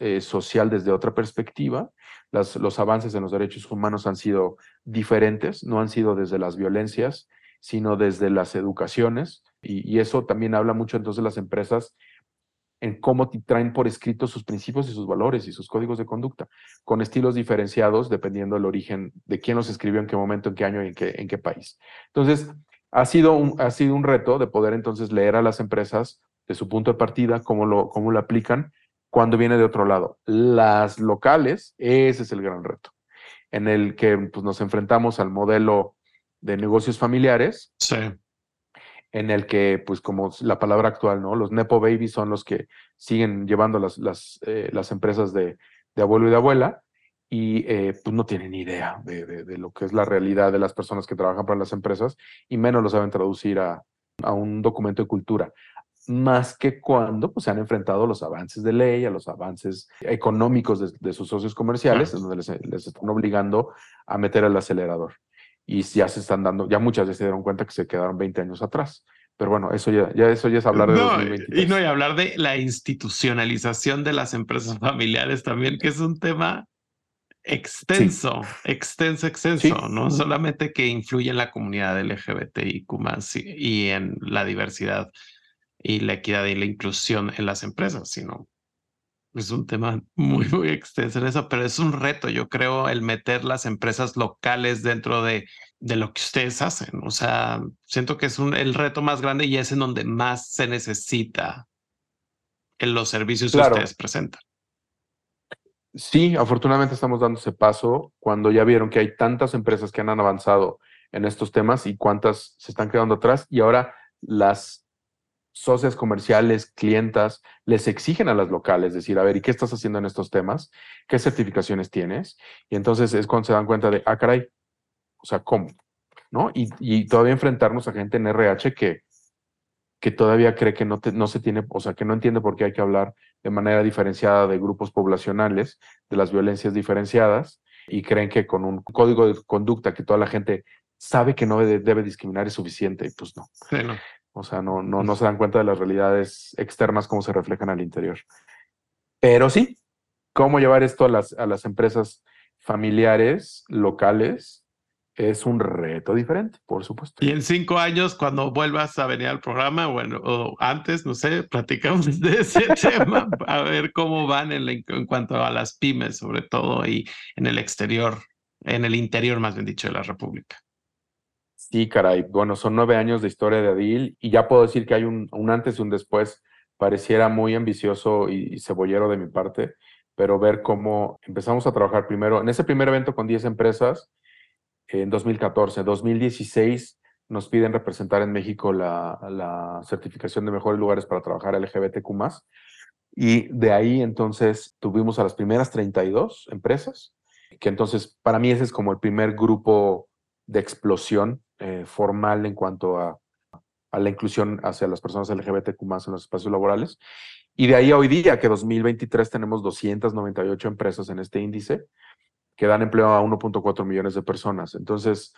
eh, social desde otra perspectiva. Las, los avances en los derechos humanos han sido diferentes, no han sido desde las violencias, sino desde las educaciones, y, eso también habla mucho entonces las empresas en cómo traen por escrito sus principios y sus valores y sus códigos de conducta, con estilos diferenciados dependiendo del origen de quién los escribió, en qué momento, en qué año y en qué, en qué país. Entonces, ha sido, un, ha sido un reto de poder entonces leer a las empresas de su punto de partida, cómo lo, cómo lo aplican cuando viene de otro lado. Las locales, ese es el gran reto, en el que pues, nos enfrentamos al modelo de negocios familiares, sí en el que, pues como la palabra actual, ¿no? Los Nepo Babies son los que siguen llevando las, las, eh, las empresas de, de, abuelo y de abuela y eh, pues no tienen idea de, de, lo que es la realidad de las personas que trabajan para las empresas y menos lo saben traducir a, a un documento de cultura. Más que cuando pues, se han enfrentado a los avances de ley, a los avances económicos de, sus socios comerciales, donde les, les están obligando a meter el acelerador y ya se están dando, ya muchas veces se dieron cuenta que se quedaron 20 años atrás. Pero bueno, eso ya, ya eso ya es hablar de no, Y no, y hablar de la institucionalización de las empresas familiares también, que es un tema extenso, extenso, extenso, no solamente que influye en la comunidad LGBTIQ y en la diversidad y la equidad y la inclusión en las empresas, sino es un tema muy, muy extenso en eso, pero es un reto, yo creo, el meter las empresas locales dentro de, de lo que ustedes hacen. O sea, siento que es un, el reto más grande y es en donde más se necesita en los servicios que ustedes presentan. Sí, afortunadamente estamos dando ese paso cuando ya vieron que hay tantas empresas que han avanzado en estos temas y cuántas se están quedando atrás y ahora las socias comerciales, clientas, les exigen a las locales decir, a ver, ¿y qué estás haciendo en estos temas? ¿Qué certificaciones tienes? Y entonces es cuando se dan cuenta de, ah, caray, o sea, ¿cómo? ¿No? Y, y todavía enfrentarnos a gente en RH que, que todavía cree que no, no se tiene, o sea, que no entiende por qué hay que hablar de manera diferenciada de grupos poblacionales, de las violencias diferenciadas, y creen que con un código de conducta que toda la gente sabe que no debe, discriminar es suficiente, y pues no. no. O sea, no, no, no se dan cuenta de las realidades externas, cómo se reflejan al interior. Pero sí, cómo llevar esto a las, a las empresas familiares, locales, es un reto diferente, por supuesto. Y en cinco años, cuando vuelvas a venir al programa, bueno, o antes, no sé, platicamos de ese tema, a ver cómo van en, en, cuanto a las pymes, sobre todo, y en el exterior, en el interior, más bien dicho, de la República. Sí, caray. Bueno, son nueve años de historia de Adil y ya puedo decir que hay un, un antes y un después. Pareciera muy ambicioso y, cebollero de mi parte, pero ver cómo empezamos a trabajar primero en ese primer evento con 10 empresas en 2014. 2016 nos piden representar en México la, la certificación de mejores lugares para trabajar LGBTQ+. Y de ahí entonces tuvimos a las primeras 32 empresas, que entonces para mí ese es como el primer grupo de explosión eh, formal en cuanto a, a, la inclusión hacia las personas LGBTQ en los espacios laborales. Y de ahí a hoy día, que 2023 tenemos 298 empresas en este índice, que dan empleo a 1.4 millones de personas. Entonces,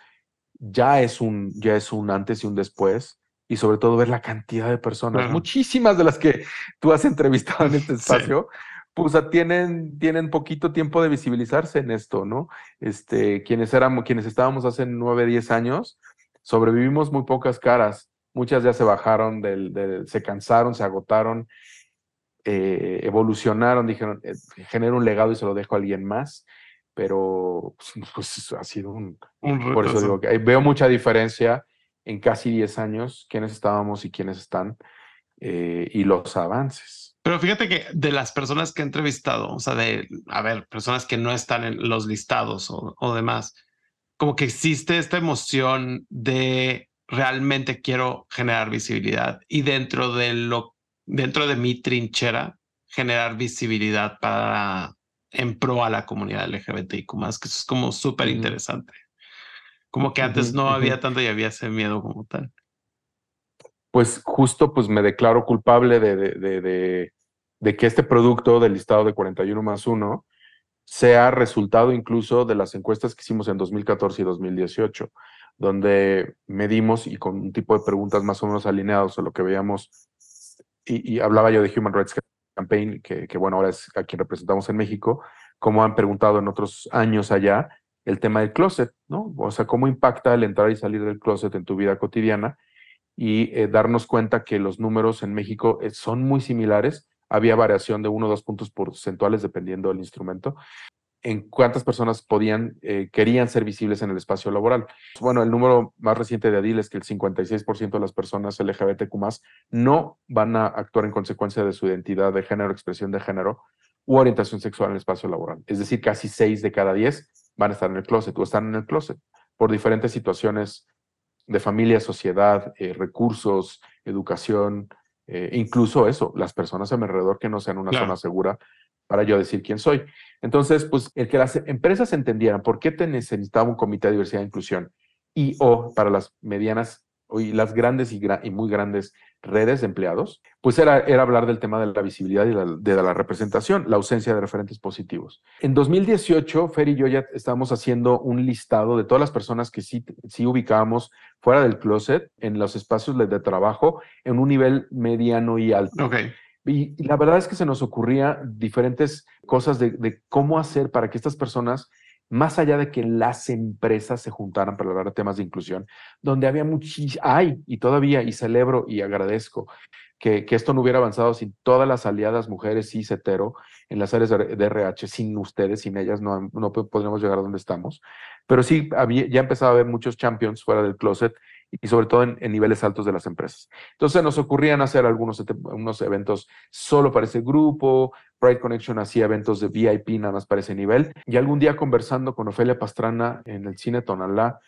ya es, un, ya es un antes y un después, y sobre todo ver la cantidad de personas, muchísimas de las que tú has entrevistado en este espacio, pues tienen, tienen poquito tiempo de visibilizarse en esto, ¿no? Este, quienes, éramos, quienes estábamos hace 9, 10 años, sobrevivimos muy pocas caras, muchas ya se bajaron, del, se cansaron, se agotaron, eh, evolucionaron, dijeron, eh, genero un legado y se lo dejo a alguien más pero pues, pues, ha sido un... por eso digo que veo mucha diferencia en casi 10 años, quiénes estábamos y quiénes están, eh, y los avances. Pero fíjate que de las personas que he entrevistado, o sea, de, a ver, personas que no están en los listados o, o demás, como que existe esta emoción de realmente quiero generar visibilidad y dentro de lo, dentro de mi trinchera, generar visibilidad para en pro a la comunidad LGBTIQ más, que eso es como súper interesante. Como que antes no había tanto y había ese miedo como tal. Pues justo pues me declaro culpable de, de, de, de que este producto del listado de 41 más 1 sea resultado incluso de las encuestas que hicimos en 2014 y 2018, donde medimos y con un tipo de preguntas más o menos alineados a lo que veíamos, y, hablaba yo de Human Rights Campaign, que, que, bueno, ahora es a quien representamos en México, como han preguntado en otros años allá, el tema del closet, ¿no? O sea, cómo impacta el entrar y salir del closet en tu vida cotidiana y eh, darnos cuenta que los números en México eh, son muy similares. Había variación de uno o dos puntos porcentuales dependiendo del instrumento, en cuántas personas podían, eh, querían ser visibles en el espacio laboral. Bueno, el número más reciente de ADIL es que el 56% de las personas LGBTQ no van a actuar en consecuencia de su identidad de género, expresión de género u orientación sexual en el espacio laboral. Es decir, casi 6 de cada 10 van a estar en el closet o están en el closet por diferentes situaciones de familia, sociedad, eh, recursos, educación, eh, incluso eso, las personas a mi alrededor que no sean una zona segura para yo decir quién soy. Entonces, pues el que las empresas entendieran por qué te necesitaba un comité de diversidad e inclusión y o para las medianas y las grandes y, y, muy grandes redes de empleados, pues era, era hablar del tema de la visibilidad y de la representación, la ausencia de referentes positivos. En 2018, Fer y yo ya estábamos haciendo un listado de todas las personas que sí, sí ubicábamos fuera del closet en los espacios de trabajo en un nivel mediano y alto. Okay. Y, la verdad es que se nos ocurría diferentes cosas de, cómo hacer para que estas personas, más allá de que las empresas se juntaran para hablar de temas de inclusión, donde había muchísimo, hay y todavía, y celebro y agradezco que, que, esto no hubiera avanzado sin todas las aliadas mujeres cis hetero en las áreas de, RH, sin ustedes, sin ellas, no, no podríamos llegar a donde estamos. Pero sí, había, ya empezaba a haber muchos champions fuera del closet y sobre todo en, niveles altos de las empresas. Entonces nos ocurrían hacer algunos unos eventos solo para ese grupo, Pride Connection hacía eventos de VIP nada más para ese nivel, y algún día conversando con Ofelia Pastrana en el cine Tonalá,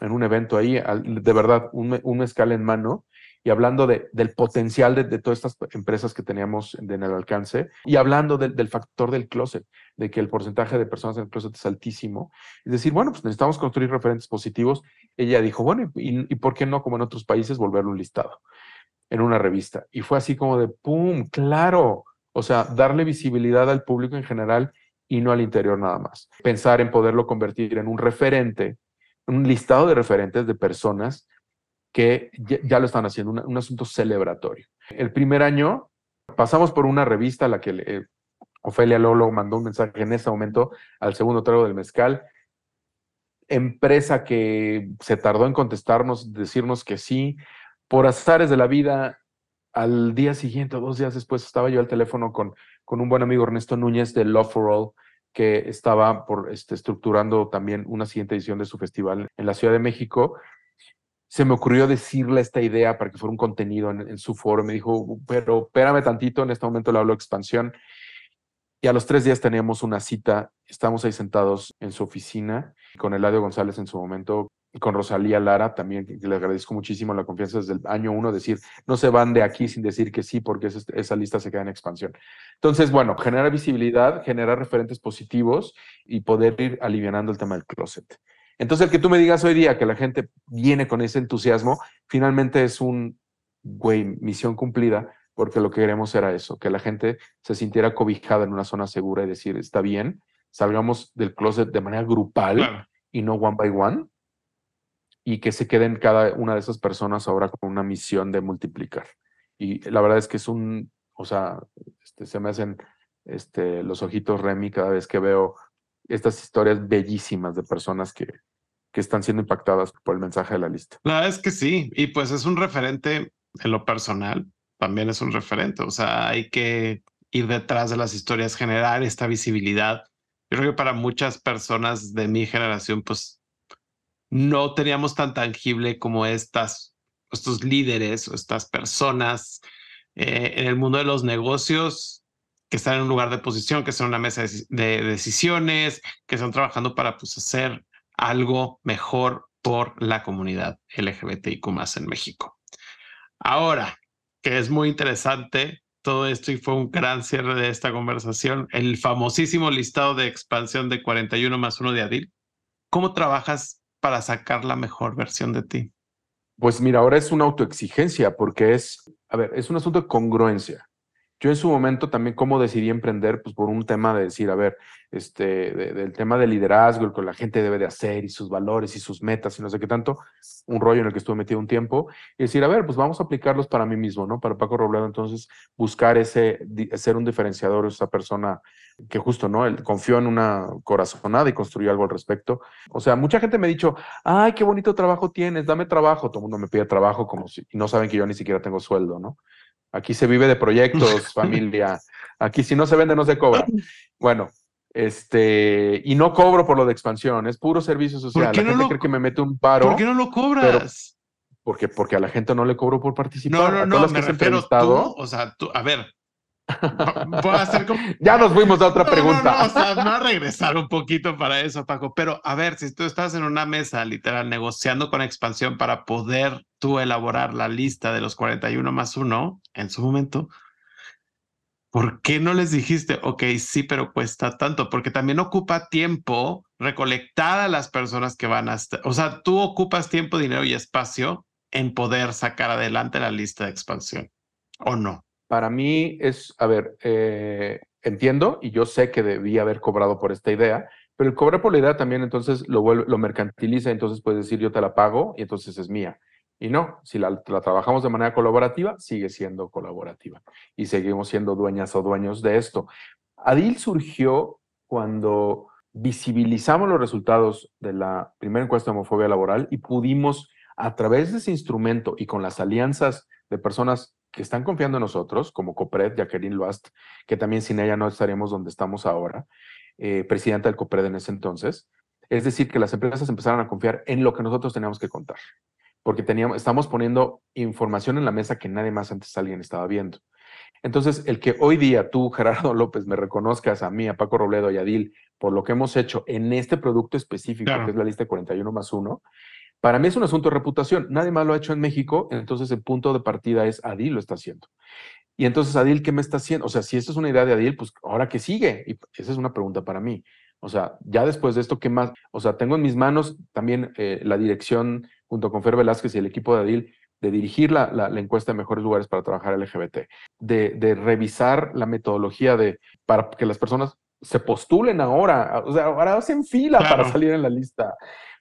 en un evento ahí, de verdad, un, un mezcal en mano, y hablando de, del potencial de, todas estas empresas que teníamos en, el alcance y hablando del factor del closet, de que el porcentaje de personas en el closet es altísimo. Es decir, bueno, pues necesitamos construir referentes positivos. Ella dijo, bueno, ¿y, y por qué no, como en otros países, volverlo un listado en una revista? Y fue así como de, ¡pum! Claro. O sea, darle visibilidad al público en general y no al interior nada más. Pensar en poderlo convertir en un referente, un listado de referentes de personas que ya, lo están haciendo, un, asunto celebratorio. El primer año pasamos por una revista a la que eh, Ofelia Lolo mandó un mensaje en ese momento al segundo trago del mezcal. Empresa que se tardó en contestarnos, decirnos que sí. Por azares de la vida, al día siguiente, dos días después, estaba yo al teléfono con, con un buen amigo Ernesto Núñez de Love for All, que estaba por, este, estructurando también una siguiente edición de su festival en la Ciudad de México. Se me ocurrió decirle esta idea para que fuera un contenido en, su foro. Me dijo, pero espérame tantito, en este momento le hablo expansión. Y a los tres días teníamos una cita, estamos ahí sentados en su oficina con Eladio González en su momento, y con Rosalía Lara también, que le agradezco muchísimo la confianza desde el año uno, decir, no se van de aquí sin decir que sí, porque esa, lista se queda en expansión. Entonces, bueno, generar visibilidad, generar referentes positivos y poder ir aliviando el tema del closet. Entonces, el que tú me digas hoy día que la gente viene con ese entusiasmo, finalmente es un, güey, misión cumplida, porque lo que queremos era eso, que la gente se sintiera cobijada en una zona segura y decir, está bien, salgamos del closet de manera grupal y no one by one y que se queden cada una de esas personas ahora con una misión de multiplicar. Y la verdad es que es un, o sea, este, se me hacen este, los ojitos Remy cada vez que veo estas historias bellísimas de personas que, que están siendo impactadas por el mensaje de la lista. La verdad es que sí, y pues es un referente en lo personal, también es un referente, o sea, hay que ir detrás de las historias, generar esta visibilidad. Yo creo que para muchas personas de mi generación, pues no teníamos tan tangible como estas, estos líderes o estas personas eh, en el mundo de los negocios que están en un lugar de posición, que en una mesa de, decisiones, que están trabajando para pues, hacer algo mejor por la comunidad LGBTIQ más en México. Ahora, que es muy interesante todo esto y fue un gran cierre de esta conversación, el famosísimo listado de expansión de 41 más 1 de Adil. ¿Cómo trabajas para sacar la mejor versión de ti? Pues mira, ahora es una autoexigencia porque es, a ver, es un asunto de congruencia. Yo en su momento también cómo decidí emprender, pues por un tema de decir, a ver, este, del tema de liderazgo, el que la gente debe de hacer y sus valores y sus metas y no sé qué tanto, un rollo en el que estuve metido un tiempo, y decir, a ver, pues vamos a aplicarlos para mí mismo, ¿no? Para Paco Robledo, entonces buscar ese, ser un diferenciador, esa persona que justo, ¿no? Él confió en una corazonada y construyó algo al respecto. O sea, mucha gente me ha dicho, ay, qué bonito trabajo tienes, dame trabajo. Todo el mundo me pide trabajo como si, no saben que yo ni siquiera tengo sueldo, ¿no? Aquí se vive de proyectos, familia. Aquí si no se vende, no se cobra. Bueno, este, y no cobro por lo de expansión, es puro servicio social. La gente cree que me mete un paro. ¿Por qué no lo cobras? porque, porque a la gente no le cobro por participar. No, no, no, me refiero tú, o sea, tú, a ver, ya nos fuimos a otra pregunta. No, o sea, a regresar un poquito para eso, Paco. Pero a ver, si tú estás en una mesa literal negociando con expansión para poder tú elaborar la lista de los 41 más uno en su momento, ¿por qué no les dijiste, ok, sí, pero cuesta tanto? Porque también ocupa tiempo recolectar a las personas que van a estar. O sea, tú ocupas tiempo, dinero y espacio en poder sacar adelante la lista de expansión, ¿o no? Para mí es, a ver, eh, entiendo y yo sé que debía haber cobrado por esta idea, pero el cobrar por la idea también entonces lo, vuelve, lo mercantiliza, entonces puedes decir yo te la pago y entonces es mía. Y no, si la, la, trabajamos de manera colaborativa, sigue siendo colaborativa y seguimos siendo dueñas o dueños de esto. Adil surgió cuando visibilizamos los resultados de la primera encuesta de homofobia laboral y pudimos, a través de ese instrumento y con las alianzas de personas que están confiando en nosotros, como Copred, Jacqueline Loast, que también sin ella no estaríamos donde estamos ahora, eh, presidenta del Copred en ese entonces. Es decir, que las empresas empezaron a confiar en lo que nosotros teníamos que contar, porque teníamos, estamos poniendo información en la mesa que nadie más antes alguien estaba viendo. Entonces, el que hoy día tú, Gerardo López, me reconozcas a mí, a Paco Robledo y a Dil por lo que hemos hecho en este producto específico, que es la lista 41 más 1, Para mí es un asunto de reputación. Nadie más lo ha hecho en México, entonces el punto de partida es Adil lo está haciendo. Y entonces, Adil, ¿qué me está haciendo? O sea, si esto es una idea de Adil, pues ahora qué sigue? Y esa es una pregunta para mí. O sea, ya después de esto, ¿qué más? O sea, tengo en mis manos también eh, la dirección junto con Fer Velázquez y el equipo de Adil de dirigir la, la, encuesta de mejores lugares para trabajar LGBT, de, de, revisar la metodología de, para que las personas se postulen ahora, o sea, ahora hacen fila para salir en la lista.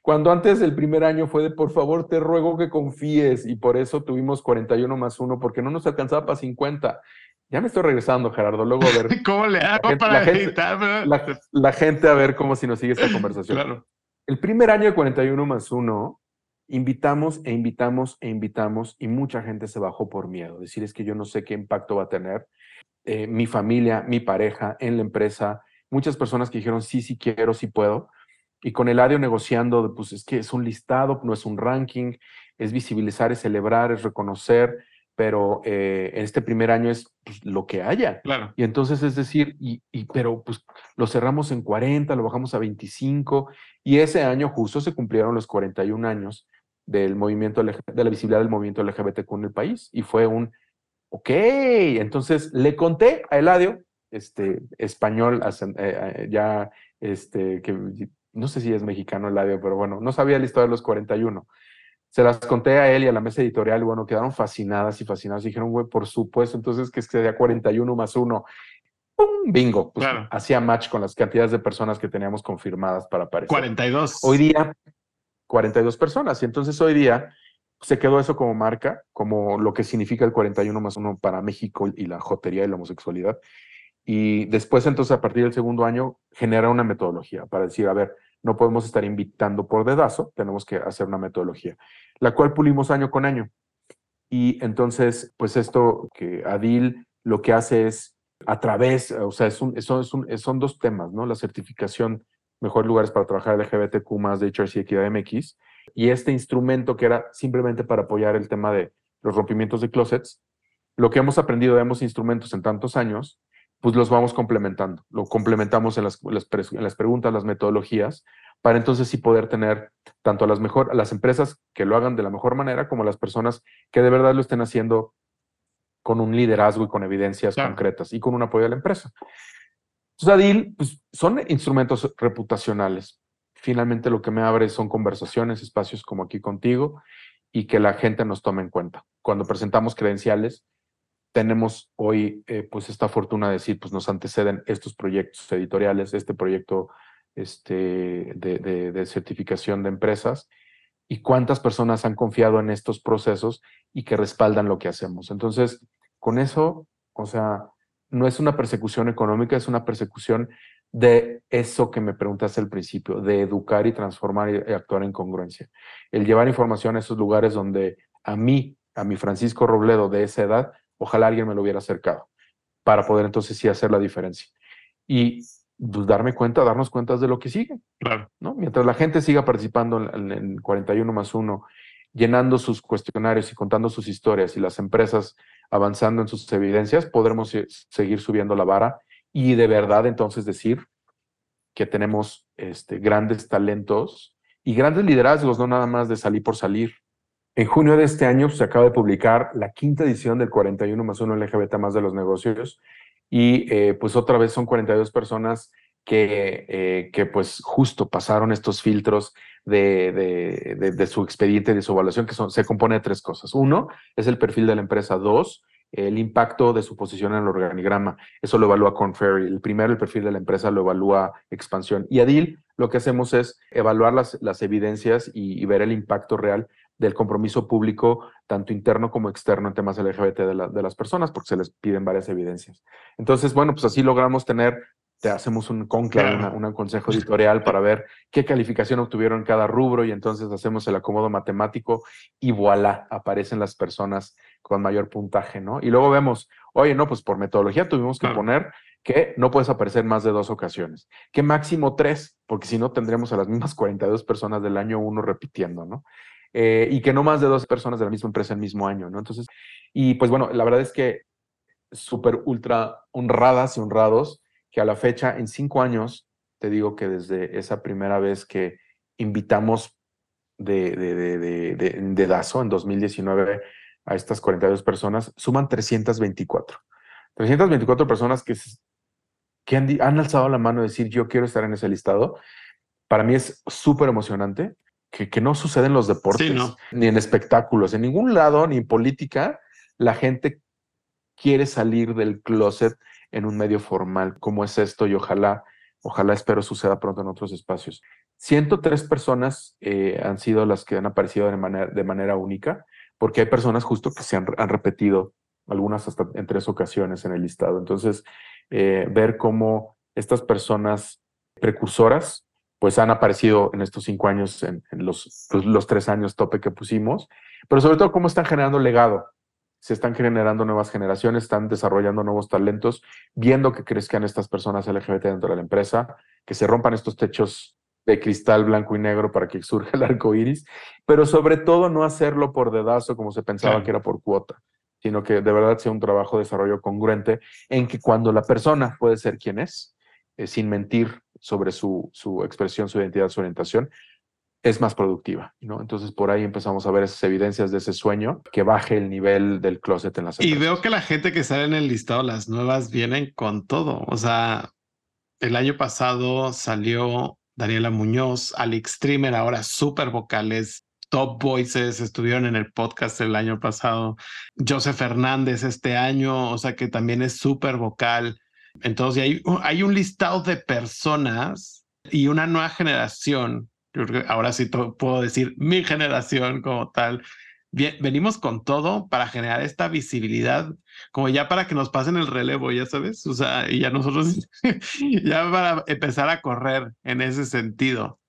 Cuando antes el primer año fue de, por favor, te ruego que confíes, y por eso tuvimos 41 más 1, porque no nos alcanzaba para 50. Ya me estoy regresando, Gerardo, luego a ver. ¿Cómo le hago para la la, gente a ver cómo si nos sigue esta conversación. Claro. El primer año de 41 más 1, invitamos e invitamos e invitamos, y mucha gente se bajó por miedo. Decir es que yo no sé qué impacto va a tener eh, mi familia, mi pareja, en la empresa. Muchas personas que dijeron, sí, sí quiero, sí puedo y con el ADIO negociando, pues es que es un listado, no es un ranking, es visibilizar, es celebrar, es reconocer, pero eh, en este primer año es pues, lo que haya. Claro. Y entonces es decir, y, y, pero pues lo cerramos en 40, lo bajamos a 25, y ese año justo se cumplieron los 41 años del movimiento, de la visibilidad del movimiento LGBTQ en el país, y fue un, ok, entonces le conté a Eladio, este, español, eh, eh, ya, este, que no sé si es mexicano el audio, pero bueno, no sabía la historia de los 41. Se las conté a él y a la mesa editorial y bueno, quedaron fascinadas y fascinadas. Dijeron, güey, por supuesto, entonces que sería 41 más uno. ¡Pum! Bingo. Pues, Hacía match con las cantidades de personas que teníamos confirmadas para aparecer. 42. Hoy día, 42 personas. Y entonces hoy día se quedó eso como marca, como lo que significa el 41 más uno para México y la jotería y la homosexualidad. Y después, entonces, a partir del segundo año, genera una metodología para decir, a ver, no podemos estar invitando por dedazo, tenemos que hacer una metodología, la cual pulimos año con año. Y entonces, pues esto que Adil lo que hace es a través, o sea, es un, son dos temas, ¿no? La certificación Mejores Lugares para Trabajar LGBTQ más de HRC Equidad MX y este instrumento que era simplemente para apoyar el tema de los rompimientos de closets. Lo que hemos aprendido de ambos instrumentos en tantos años pues los vamos complementando. Lo complementamos en las, en las preguntas, las metodologías, para entonces sí poder tener tanto a las, mejor, las empresas que lo hagan de la mejor manera como las personas que de verdad lo estén haciendo con un liderazgo y con evidencias concretas y con un apoyo de la empresa. Entonces, Adil, pues, son instrumentos reputacionales. Finalmente lo que me abre son conversaciones, espacios como aquí contigo y que la gente nos tome en cuenta. Cuando presentamos credenciales, tenemos hoy eh, pues esta fortuna de decir, pues nos anteceden estos proyectos editoriales, este proyecto este, de, de, certificación de empresas y cuántas personas han confiado en estos procesos y que respaldan lo que hacemos. Entonces, con eso, o sea, no es una persecución económica, es una persecución de eso que me preguntaste al principio, de educar y transformar y, y actuar en congruencia. El llevar información a esos lugares donde a mí, a mi Francisco Robledo de esa edad, Ojalá alguien me lo hubiera acercado para poder entonces sí hacer la diferencia. Y pues, darme cuenta, darnos cuenta de lo que sigue. Claro. ¿no? Mientras la gente siga participando en, en 41 más 1, llenando sus cuestionarios y contando sus historias y las empresas avanzando en sus evidencias, podremos seguir subiendo la vara y de verdad entonces decir que tenemos este, grandes talentos y grandes liderazgos, no nada más de salir por salir, en junio de este año se acaba de publicar la quinta edición del 41 más 1 LGBT más de los negocios y eh, pues otra vez son 42 personas que, eh, que pues justo pasaron estos filtros de, de, su expediente, de su evaluación, que son, se compone de tres cosas. Uno es el perfil de la empresa. Dos, el impacto de su posición en el organigrama. Eso lo evalúa Conferry. El primero, el perfil de la empresa, lo evalúa expansión. Y Adil, lo que hacemos es evaluar las, las evidencias y ver el impacto real del compromiso público, tanto interno como externo en temas LGBT de, de, las personas, porque se les piden varias evidencias. Entonces, bueno, pues así logramos tener, te hacemos un conclave, un consejo editorial para ver qué calificación obtuvieron cada rubro y entonces hacemos el acomodo matemático y voilà, aparecen las personas con mayor puntaje, ¿no? Y luego vemos, oye, no, pues por metodología tuvimos que poner que no puedes aparecer más de dos ocasiones, que máximo tres, porque si no tendríamos a las mismas 42 personas del año uno repitiendo, ¿no? Eh, y que no más de dos personas de la misma empresa el mismo año, ¿no? Entonces, y pues bueno, la verdad es que súper ultra honradas y honrados que a la fecha, en cinco años, te digo que desde esa primera vez que invitamos de, de, de, de, de DASO en 2019 a estas 42 personas, suman 324. 324 personas que, que han, han alzado la mano y decir yo quiero estar en ese listado. Para mí es súper emocionante que, que, no sucede en los deportes, sí, no. ni en espectáculos, en ningún lado, ni en política, la gente quiere salir del closet en un medio formal como es esto y ojalá, ojalá espero suceda pronto en otros espacios. 103 personas eh, han sido las que han aparecido de manera, de manera única, porque hay personas justo que se han, han, repetido, algunas hasta en tres ocasiones en el listado. Entonces, eh, ver cómo estas personas precursoras, pues han aparecido en estos cinco años, en, en los, los, los tres años tope que pusimos, pero sobre todo cómo están generando legado, se están generando nuevas generaciones, están desarrollando nuevos talentos, viendo que crezcan estas personas LGBT dentro de la empresa, que se rompan estos techos de cristal blanco y negro para que surja el arco iris, pero sobre todo no hacerlo por dedazo como se pensaba sí. que era por cuota, sino que de verdad sea un trabajo de desarrollo congruente en que cuando la persona puede ser quien es, eh, sin mentir sobre su, su expresión, su identidad, su orientación, es más productiva, ¿no? Entonces por ahí empezamos a ver esas evidencias de ese sueño que baje el nivel del closet en las Y veo que la gente que sale en el listado, las nuevas, vienen con todo. O sea, el año pasado salió Daniela Muñoz, Alex Streamer, ahora super vocales, Top Voices, estuvieron en el podcast el año pasado, Joseph Fernández este año, o sea que también es súper vocal. Entonces hay, hay un listado de personas y una nueva generación yo creo que ahora sí puedo decir mi generación como tal. Bien, venimos con todo para generar esta visibilidad, como ya para que nos pasen el relevo, ya sabes, o sea, y ya nosotros, ya para empezar a correr en ese sentido.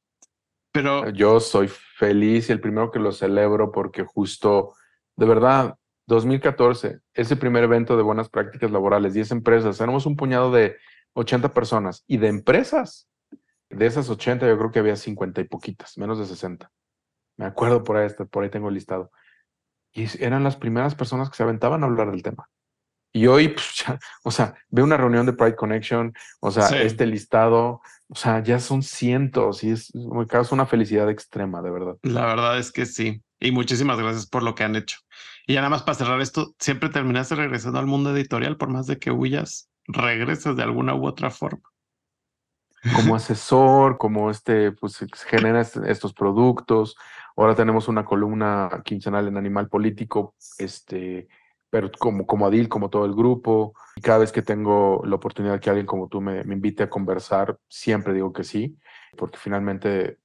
Pero yo soy feliz y el primero que lo celebro porque justo, de verdad, 2014, ese primer evento de buenas prácticas laborales, 10 empresas, tenemos un puñado de 80 personas y de empresas de esas 80 yo creo que había 50 y poquitas, menos de 60. Me acuerdo por ahí, por ahí tengo el listado. Y eran las primeras personas que se aventaban a hablar del tema. Y hoy, pues, ya, o sea, veo una reunión de Pride Connection, o sea, sí. este listado, o sea, ya son cientos y es, me causa una felicidad extrema, de verdad. La verdad es que sí. Y muchísimas gracias por lo que han hecho. Y ya nada más para cerrar esto, siempre terminaste regresando al mundo editorial, por más de que huyas, regresas de alguna u otra forma como asesor, como este, pues genera estos productos. Ahora tenemos una columna quincenal en Animal Político, este, pero como, como Adil, como todo el grupo. Y cada vez que tengo la oportunidad que alguien como tú me invite a conversar, siempre digo que sí, porque finalmente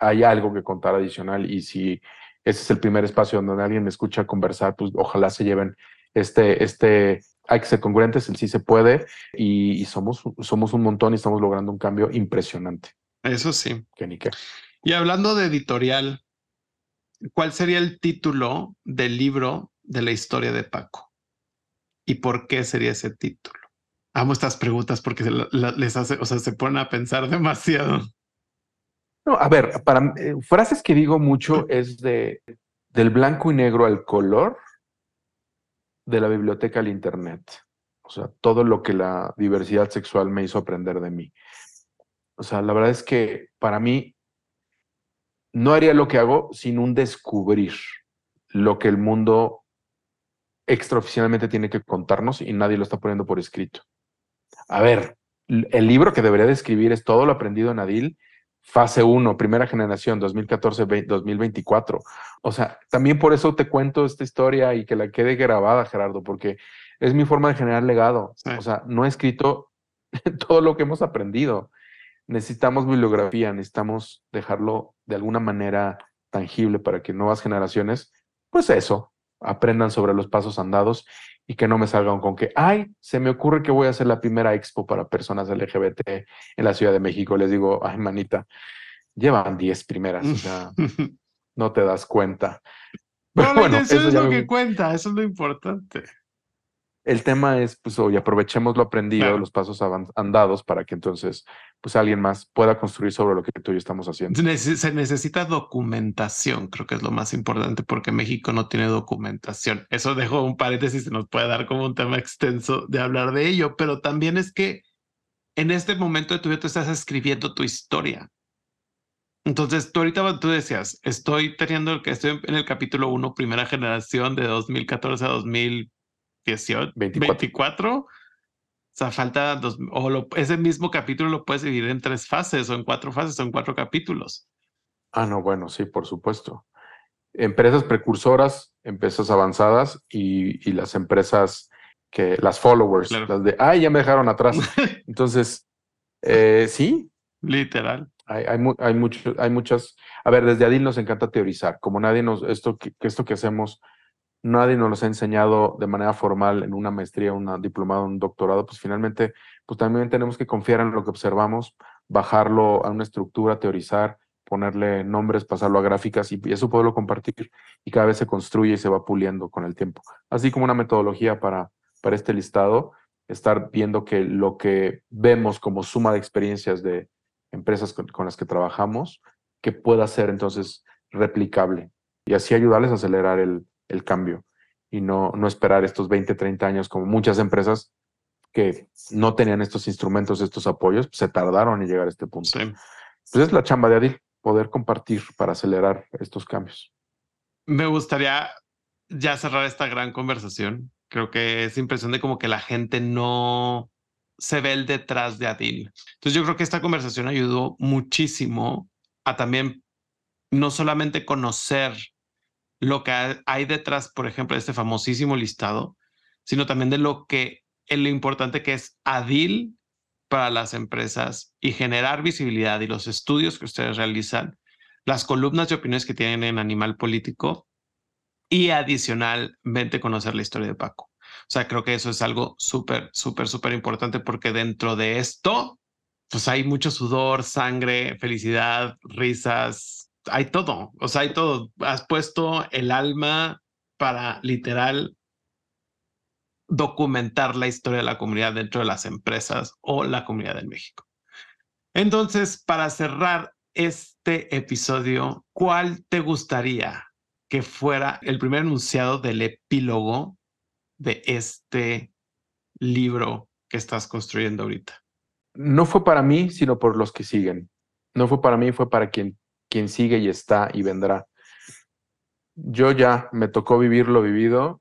hay algo que contar adicional y si ese es el primer espacio donde alguien me escucha conversar, pues ojalá se lleven este, este hay que ser congruentes, el sí se puede y, y, somos, somos un montón y estamos logrando un cambio impresionante. Eso sí. Que ni qué. Y hablando de editorial, ¿cuál sería el título del libro de la historia de Paco? ¿Y por qué sería ese título? Amo estas preguntas porque se la, les hace, o sea, se ponen a pensar demasiado. No, a ver, para eh, frases que digo mucho es de del blanco y negro al color de la biblioteca al Internet. O sea, todo lo que la diversidad sexual me hizo aprender de mí. O sea, la verdad es que para mí no haría lo que hago sin un descubrir lo que el mundo extraoficialmente tiene que contarnos y nadie lo está poniendo por escrito. A ver, el libro que debería de escribir es todo lo aprendido en Adil, fase 1, primera generación, 2014-2024. O sea, también por eso te cuento esta historia y que la quede grabada, Gerardo, porque es mi forma de generar legado. Sí. O sea, no he escrito todo lo que hemos aprendido. Necesitamos bibliografía, necesitamos dejarlo de alguna manera tangible para que nuevas generaciones, pues eso, aprendan sobre los pasos andados y que no me salgan con que, ay, se me ocurre que voy a hacer la primera expo para personas LGBT en la Ciudad de México. Les digo, ay, manita, llevan 10 primeras, o sea, no te das cuenta. Pero no, bueno, eso es lo me... que cuenta, eso es lo importante. El tema es, pues, hoy aprovechemos lo aprendido, claro. los pasos andados, para que entonces, pues, alguien más pueda construir sobre lo que tú y yo estamos haciendo. Se necesita documentación, creo que es lo más importante, porque México no tiene documentación. Eso dejo un paréntesis, se nos puede dar como un tema extenso de hablar de ello, pero también es que en este momento de tu vida tú estás escribiendo tu historia. Entonces, tú ahorita tú decías, estoy teniendo que estoy en el capítulo 1, primera generación de 2014 a 2018, 24. O sea, falta dos, o ese mismo capítulo lo puedes dividir en tres fases o en cuatro fases o en cuatro capítulos. Ah, no, bueno, sí, por supuesto. Empresas precursoras, empresas avanzadas y, y las empresas que, las followers, las de, ay, ya me dejaron atrás. Entonces, eh, sí. Literal. Hay, hay, hay, mucho, hay muchas. A ver, desde Adil nos encanta teorizar. Como nadie nos. Esto que, esto que hacemos, nadie nos lo ha enseñado de manera formal en una maestría, un diplomado, un doctorado, pues finalmente, pues también tenemos que confiar en lo que observamos, bajarlo a una estructura, teorizar, ponerle nombres, pasarlo a gráficas y, eso poderlo compartir. Y cada vez se construye y se va puliendo con el tiempo. Así como una metodología para, para este listado, estar viendo que lo que vemos como suma de experiencias de empresas con, las que trabajamos que pueda ser entonces replicable y así ayudarles a acelerar el, el cambio y no, no esperar estos 20, 30 años como muchas empresas que no tenían estos instrumentos, estos apoyos, pues, se tardaron en llegar a este punto. Sí. Pues es la chamba de Adil, poder compartir para acelerar estos cambios. Me gustaría ya cerrar esta gran conversación. Creo que es impresión de como que la gente no se ve el detrás de Adil. Entonces yo creo que esta conversación ayudó muchísimo a también no solamente conocer lo que hay detrás, por ejemplo, de este famosísimo listado, sino también de lo que es lo importante que es Adil para las empresas y generar visibilidad y los estudios que ustedes realizan, las columnas de opiniones que tienen en Animal Político y adicionalmente conocer la historia de Paco. O sea, creo que eso es algo súper, súper, súper importante porque dentro de esto, pues hay mucho sudor, sangre, felicidad, risas, hay todo, o sea, hay todo. Has puesto el alma para literal documentar la historia de la comunidad dentro de las empresas o la comunidad de México. Entonces, para cerrar este episodio, ¿cuál te gustaría que fuera el primer enunciado del epílogo de este libro que estás construyendo ahorita? No fue para mí, sino por los que siguen. No fue para mí, fue para quien, quien sigue y está y vendrá. Yo ya me tocó vivir lo vivido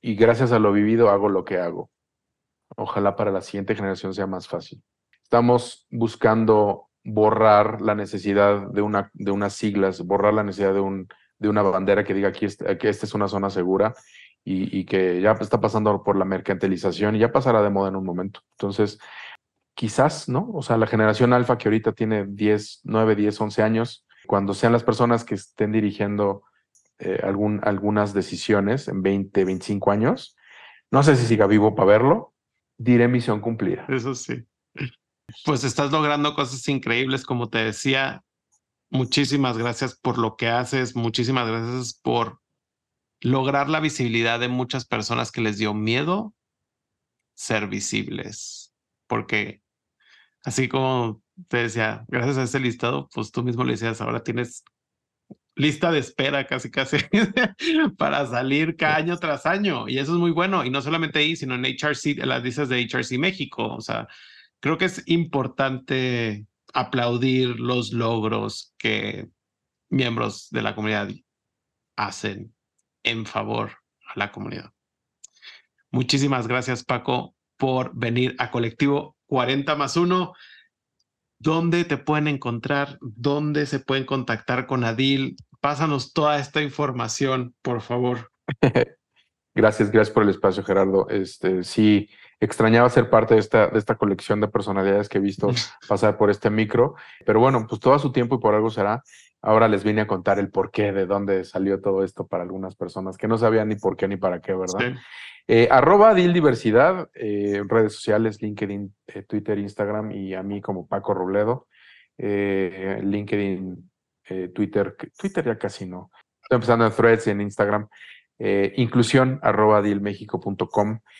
y gracias a lo vivido hago lo que hago. Ojalá para la siguiente generación sea más fácil. Estamos buscando borrar la necesidad de, una, de unas siglas, borrar la necesidad de, un, de una bandera que diga aquí que esta es una zona segura y, que ya está pasando por la mercantilización y ya pasará de moda en un momento. Entonces, quizás, ¿no? O sea, la generación alfa que ahorita tiene 10, 9, 10, 11 años, cuando sean las personas que estén dirigiendo eh, algunas decisiones en 20, 25 años, no sé si siga vivo para verlo, diré misión cumplida. Eso sí. Pues estás logrando cosas increíbles, como te decía. Muchísimas gracias por lo que haces, muchísimas gracias por lograr la visibilidad de muchas personas que les dio miedo ser visibles. Porque así como te decía, gracias a ese listado, pues tú mismo le decías, ahora tienes lista de espera casi casi para salir cada año tras año. Y eso es muy bueno. Y no solamente ahí, sino en HRC, en las listas de HRC México. O sea, creo que es importante aplaudir los logros que miembros de la comunidad hacen en favor a la comunidad. Muchísimas gracias, Paco, por venir a Colectivo 40 más 1. ¿Dónde te pueden encontrar? ¿Dónde se pueden contactar con Adil? Pásanos toda esta información, por favor. gracias, gracias por el espacio, Gerardo. Este, sí, extrañaba ser parte de esta, de esta colección de personalidades que he visto pasar por este micro, pero bueno, pues todo su tiempo y por algo será. Ahora les vine a contar el por qué, de dónde salió todo esto para algunas personas que no sabían ni por qué ni para qué, ¿verdad? Eh, arroba Dil Diversidad, eh, redes sociales, LinkedIn, eh, Twitter, Instagram y a mí como Paco Robledo. LinkedIn, Twitter, Twitter ya casi no. Estoy empezando en threads en Instagram. inclusión arroba.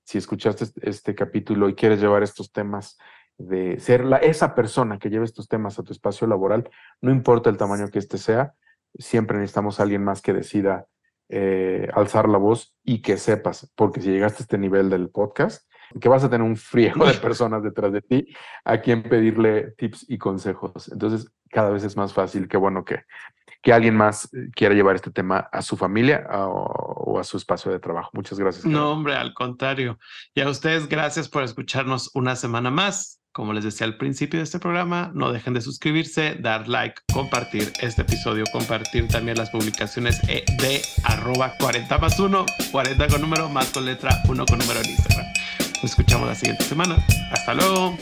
Si escuchaste este, este capítulo y quieres llevar estos temas de ser la, esa persona que lleve estos temas a tu espacio laboral, no importa el tamaño que éste sea, siempre necesitamos a alguien más que decida eh, alzar la voz y que sepas, porque si llegaste a este nivel del podcast, que vas a tener un friego de personas detrás de ti a quien pedirle tips y consejos. Entonces, cada vez es más fácil, qué bueno que, que alguien más quiera llevar este tema a su familia o, a su espacio de trabajo. Muchas gracias. No, hombre, al contrario. Y a ustedes, gracias por escucharnos una semana más. Como les decía al principio de este programa, no dejen de suscribirse, dar like, compartir este episodio, compartir también las publicaciones de arroba 40 más 1, 40 con número más con letra 1 con número en Instagram. Nos escuchamos la siguiente semana. Hasta luego.